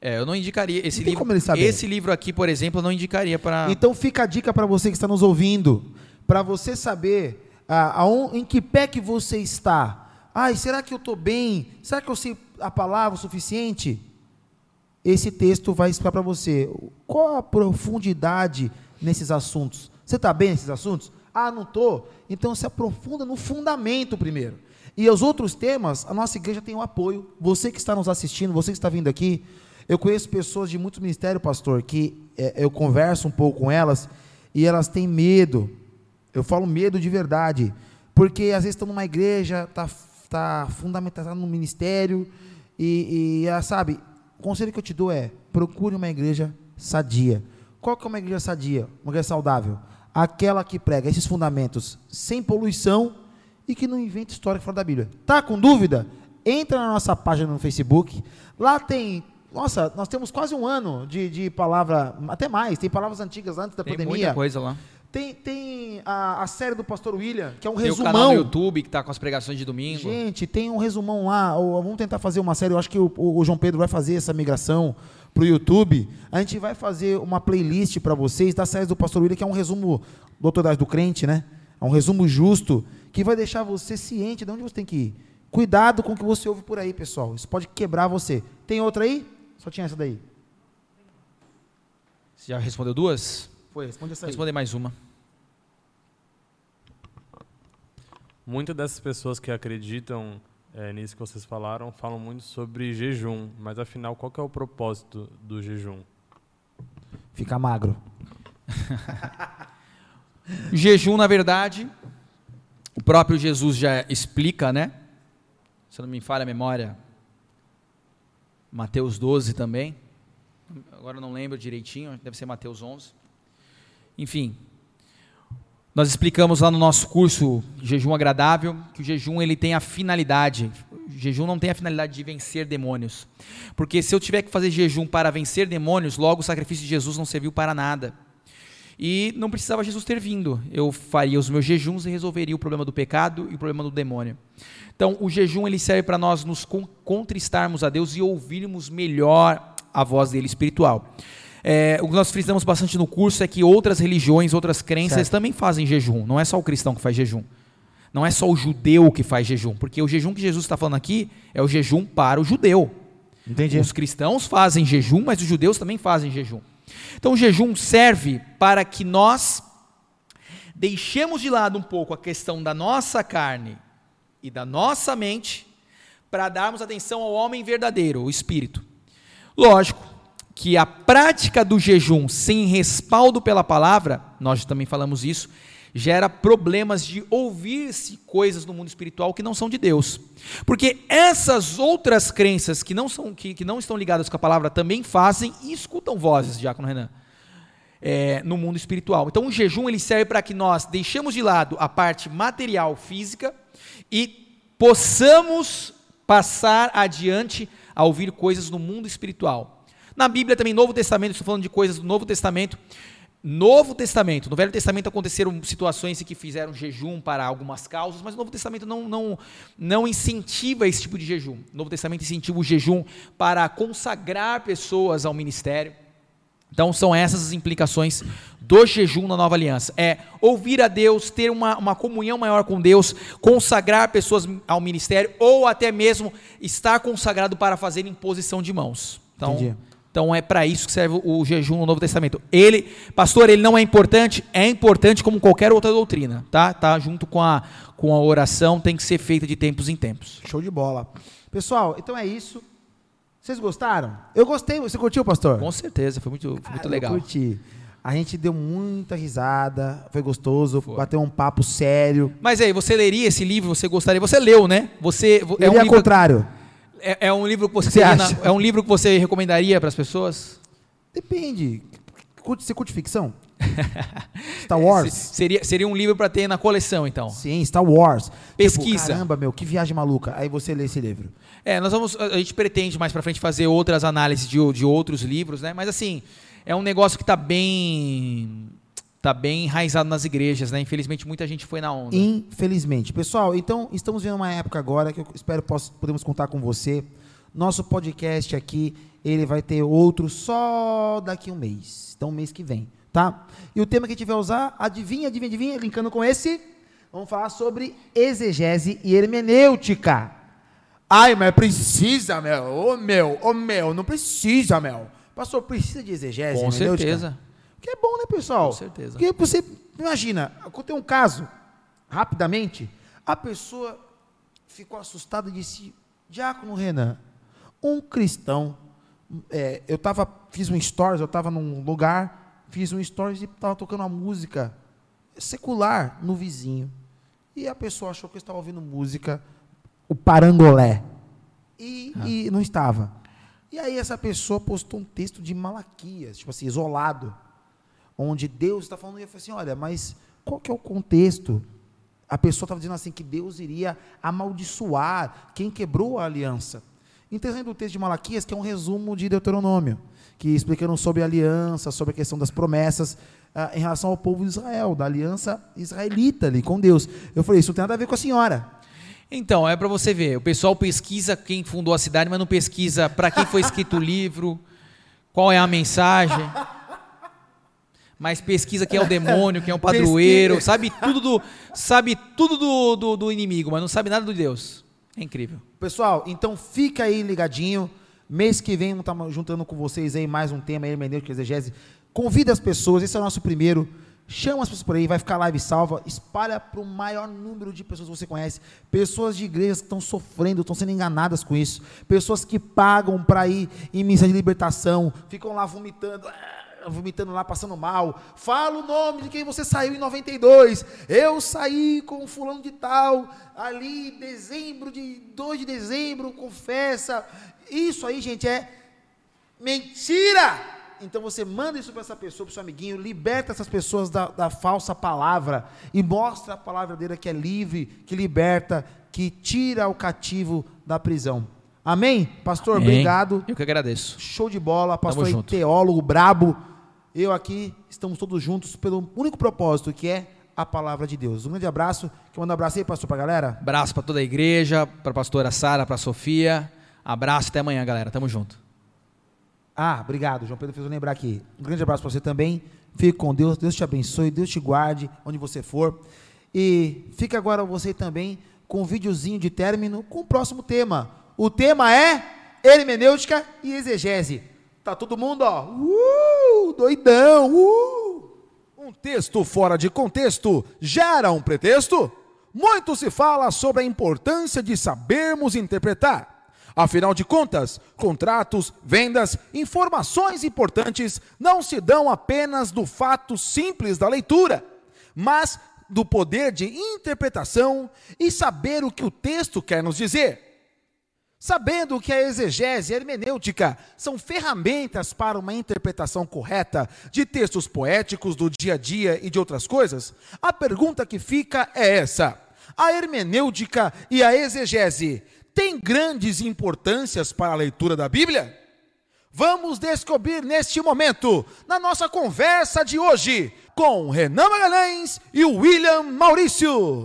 É, eu não indicaria esse
Não
livro.
como ele saber.
Esse livro aqui, por exemplo, eu não indicaria para.
Então fica a dica para você que está nos ouvindo, para você saber ah, aon- em que pé que você está. Ai, será que eu estou bem? Será que eu sei a palavra o suficiente? Esse texto vai explicar para você qual a profundidade nesses assuntos. Você está bem nesses assuntos? Ah, não estou? Então se aprofunda no fundamento primeiro. E os outros temas, a nossa igreja tem o apoio. Você que está nos assistindo, você que está vindo aqui, eu conheço pessoas de muitos ministérios, pastor, que é, eu converso um pouco com elas e elas têm medo. Eu falo medo de verdade, porque às vezes estão numa igreja, tá tá fundamentado no ministério e, e sabe, o conselho que eu te dou é procure uma igreja sadia. Qual que é uma igreja sadia? Uma igreja saudável? Aquela que prega esses fundamentos sem poluição e que não inventa história fora da Bíblia. Tá com dúvida? Entra na nossa página no Facebook. Lá tem. Nossa, nós temos quase um ano de, de palavra, até mais, tem palavras antigas antes da
Tem
pandemia.
muita coisa lá.
Tem, tem a, a série do Pastor William, que é um
Tem o
resumão.
canal no YouTube que tá com as pregações de domingo.
Gente, tem um resumão lá. vamos tentar fazer uma série. Eu acho que o, o João Pedro vai fazer essa migração para o YouTube. A gente vai fazer uma playlist para vocês das séries do Pastor William, que é um resumo do Autoridade do Crente, né? É um resumo justo que vai deixar você ciente de onde você tem que ir. Cuidado com o que você ouve por aí, pessoal. Isso pode quebrar você. Tem outra aí? Só tinha essa daí.
Você já respondeu duas?
Foi, responde essa
Vou
aí.
responder mais uma.
Muitas dessas pessoas que acreditam eh, nisso que vocês falaram, falam muito sobre jejum. Mas afinal, qual que é o propósito do jejum?
Fica magro.
O *laughs* jejum, na verdade, o próprio Jesus já explica, né? Se não me falha a memória, Mateus 12 também. Agora eu não lembro direitinho, deve ser Mateus 11. Enfim, nós explicamos lá no nosso curso Jejum Agradável que o jejum ele tem a finalidade. O jejum não tem a finalidade de vencer demônios. Porque se eu tiver que fazer jejum para vencer demônios, logo o sacrifício de Jesus não serviu para nada. E não precisava Jesus ter vindo. Eu faria os meus jejuns e resolveria o problema do pecado e o problema do demônio. Então, o jejum ele serve para nós nos con- contristarmos a Deus e ouvirmos melhor a voz dele espiritual. É, o que nós frisamos bastante no curso é que outras religiões, outras crenças
Certo.
também fazem jejum. Não é só o cristão que faz jejum. Não é só o judeu que faz jejum. Porque o jejum que Jesus está falando aqui é o jejum para o judeu.
Entendi.
Os cristãos fazem jejum, mas os judeus também fazem jejum. Então o jejum serve para que nós deixemos de lado um pouco a questão da nossa carne e da nossa mente para darmos atenção ao homem verdadeiro, o espírito. Lógico que a prática do jejum sem respaldo pela palavra, nós também falamos isso, gera problemas de ouvir-se coisas no mundo espiritual que não são de Deus. Porque essas outras crenças que não, são, que, que não estão ligadas com a palavra também fazem e escutam vozes, Diácono Renan, é, no mundo espiritual. Então o jejum ele serve para que nós deixemos de lado a parte material, física, e possamos passar adiante a ouvir coisas no mundo espiritual. Na Bíblia também, Novo Testamento, estou falando de coisas do Novo Testamento. Novo Testamento, no Velho Testamento aconteceram situações em que fizeram jejum para algumas causas, mas o Novo Testamento não, não, não incentiva esse tipo de jejum. O Novo Testamento incentiva o jejum para consagrar pessoas ao ministério. Então são essas as implicações do jejum na nova aliança. É ouvir a Deus, ter uma, uma comunhão maior com Deus, consagrar pessoas ao ministério, ou até mesmo estar consagrado para fazer imposição de mãos. Então,
Entendi.
Então é para isso que serve o jejum no Novo Testamento. Ele, pastor, ele não é importante, é importante como qualquer outra doutrina, tá? Tá junto com a com a oração, tem que ser feita de tempos em tempos.
Show de bola. Pessoal, então é isso. Vocês gostaram? Eu gostei. Você curtiu, pastor?
Com certeza, foi muito, foi muito
Cara,
legal.
Eu curti. A gente deu muita risada, foi gostoso,
Foi.
bateu um papo sério.
Mas aí, você leria esse livro? Você gostaria? Você leu, né? Você é um
é
livro
contrário.
É, é um livro que você,
Você
na- é um livro que você recomendaria para as pessoas?
Depende. Você curte ficção? *laughs* Star Wars?
Se- Seria, seria um livro para ter na coleção, então.
Sim, Star Wars.
Pesquisa.
Tipo, caramba, meu, que viagem maluca. Aí você lê esse livro.
É, nós vamos. A gente pretende mais para frente fazer outras análises de, de outros livros, né? Mas assim, é um negócio que está bem. Tá bem enraizado nas igrejas, né? Infelizmente, muita gente foi na onda.
Infelizmente. Pessoal, então estamos vendo uma época agora que eu espero poss- podemos contar com você. Nosso podcast aqui, ele vai ter outro só daqui a um mês. Então, mês que vem, tá? E o tema que a gente vai usar, adivinha, adivinha, adivinha, linkando com esse, vamos falar sobre exegese e hermenêutica. Ai, mas precisa, meu. Ô, meu, ô, meu, não precisa, meu. Pastor, precisa de exegese
Com
hermenêutica?
certeza.
Que é bom, né, pessoal?
Com certeza.
Porque você, imagina, tem um caso, rapidamente, a pessoa ficou assustada e disse, Diácono Renan, um cristão, é, eu tava, fiz um stories, eu estava num lugar, fiz um stories e estava tocando uma música secular no vizinho. E a pessoa achou que eu estava ouvindo música, o parangolé. E, e não estava. E aí essa pessoa postou um texto de Malaquias, tipo assim, isolado onde Deus está falando, e eu falei assim, olha, mas qual que é o contexto? A pessoa estava dizendo assim, que Deus iria amaldiçoar quem quebrou a aliança. Interessante o texto de Malaquias, que é um resumo de Deuteronômio, que explicando sobre a aliança, sobre a questão das promessas ah, em relação ao povo de Israel, da aliança israelita ali com Deus. Eu falei, isso não tem nada a ver com a senhora.
Então, é para você ver. O pessoal pesquisa quem fundou a cidade, mas não pesquisa para quem foi escrito o livro, qual é a mensagem. Mas pesquisa quem é o demônio, quem é o *laughs* padroeiro,
Pesquisa.
sabe tudo do sabe tudo do, do, do inimigo, mas não sabe nada do Deus. É incrível.
Pessoal, então fica aí ligadinho. Mês que vem vamos estar juntando com vocês aí mais um tema, hermenêutica e exegese. Convida as pessoas, esse é o nosso primeiro. Chama as pessoas por aí, vai ficar live salva. Espalha para o maior número de pessoas que você conhece. Pessoas de igrejas que estão sofrendo, estão sendo enganadas com isso. Pessoas que pagam para ir em missa de libertação, ficam lá vomitando. Vomitando lá, passando mal. Fala o nome de quem você saiu em 92. Eu saí com fulano de tal, ali, dezembro de 2 de dezembro, confessa. Isso aí, gente, é mentira! Então você manda isso para essa pessoa, para o seu amiguinho, liberta essas pessoas da, da falsa palavra e mostra a palavra dele que é livre, que liberta, que tira o cativo da prisão. Amém? Pastor,
Amém.
obrigado.
Eu que agradeço.
Show de bola, pastor
junto.
teólogo brabo. Eu aqui, estamos todos juntos pelo único propósito, que é a palavra de Deus. Um grande abraço. Quer mandar um abraço aí, pastor, para a galera?
Abraço para toda a igreja, para a pastora Sara, para a Sofia. Abraço até amanhã, galera. Tamo junto.
Ah, obrigado. João Pedro fez eu lembrar aqui. Um grande abraço para você também. Fique com Deus. Deus te abençoe. Deus te guarde onde você for. E fica agora você também com um videozinho de término com o próximo tema. O tema é hermenêutica e exegese. Tá todo mundo, ó, uh, doidão, uh.
Um texto fora de contexto gera um pretexto? Muito se fala sobre a importância de sabermos interpretar. Afinal de contas, contratos, vendas, informações importantes não se dão apenas do fato simples da leitura, mas do poder de interpretação e saber o que o texto quer nos dizer. Sabendo que a exegese e a hermenêutica são ferramentas para uma interpretação correta de textos poéticos do dia a dia e de outras coisas, a pergunta que fica é essa: a hermenêutica e a exegese
tem grandes importâncias para a leitura da Bíblia? Vamos descobrir neste momento, na nossa conversa de hoje, com Renan Magalhães e William Maurício.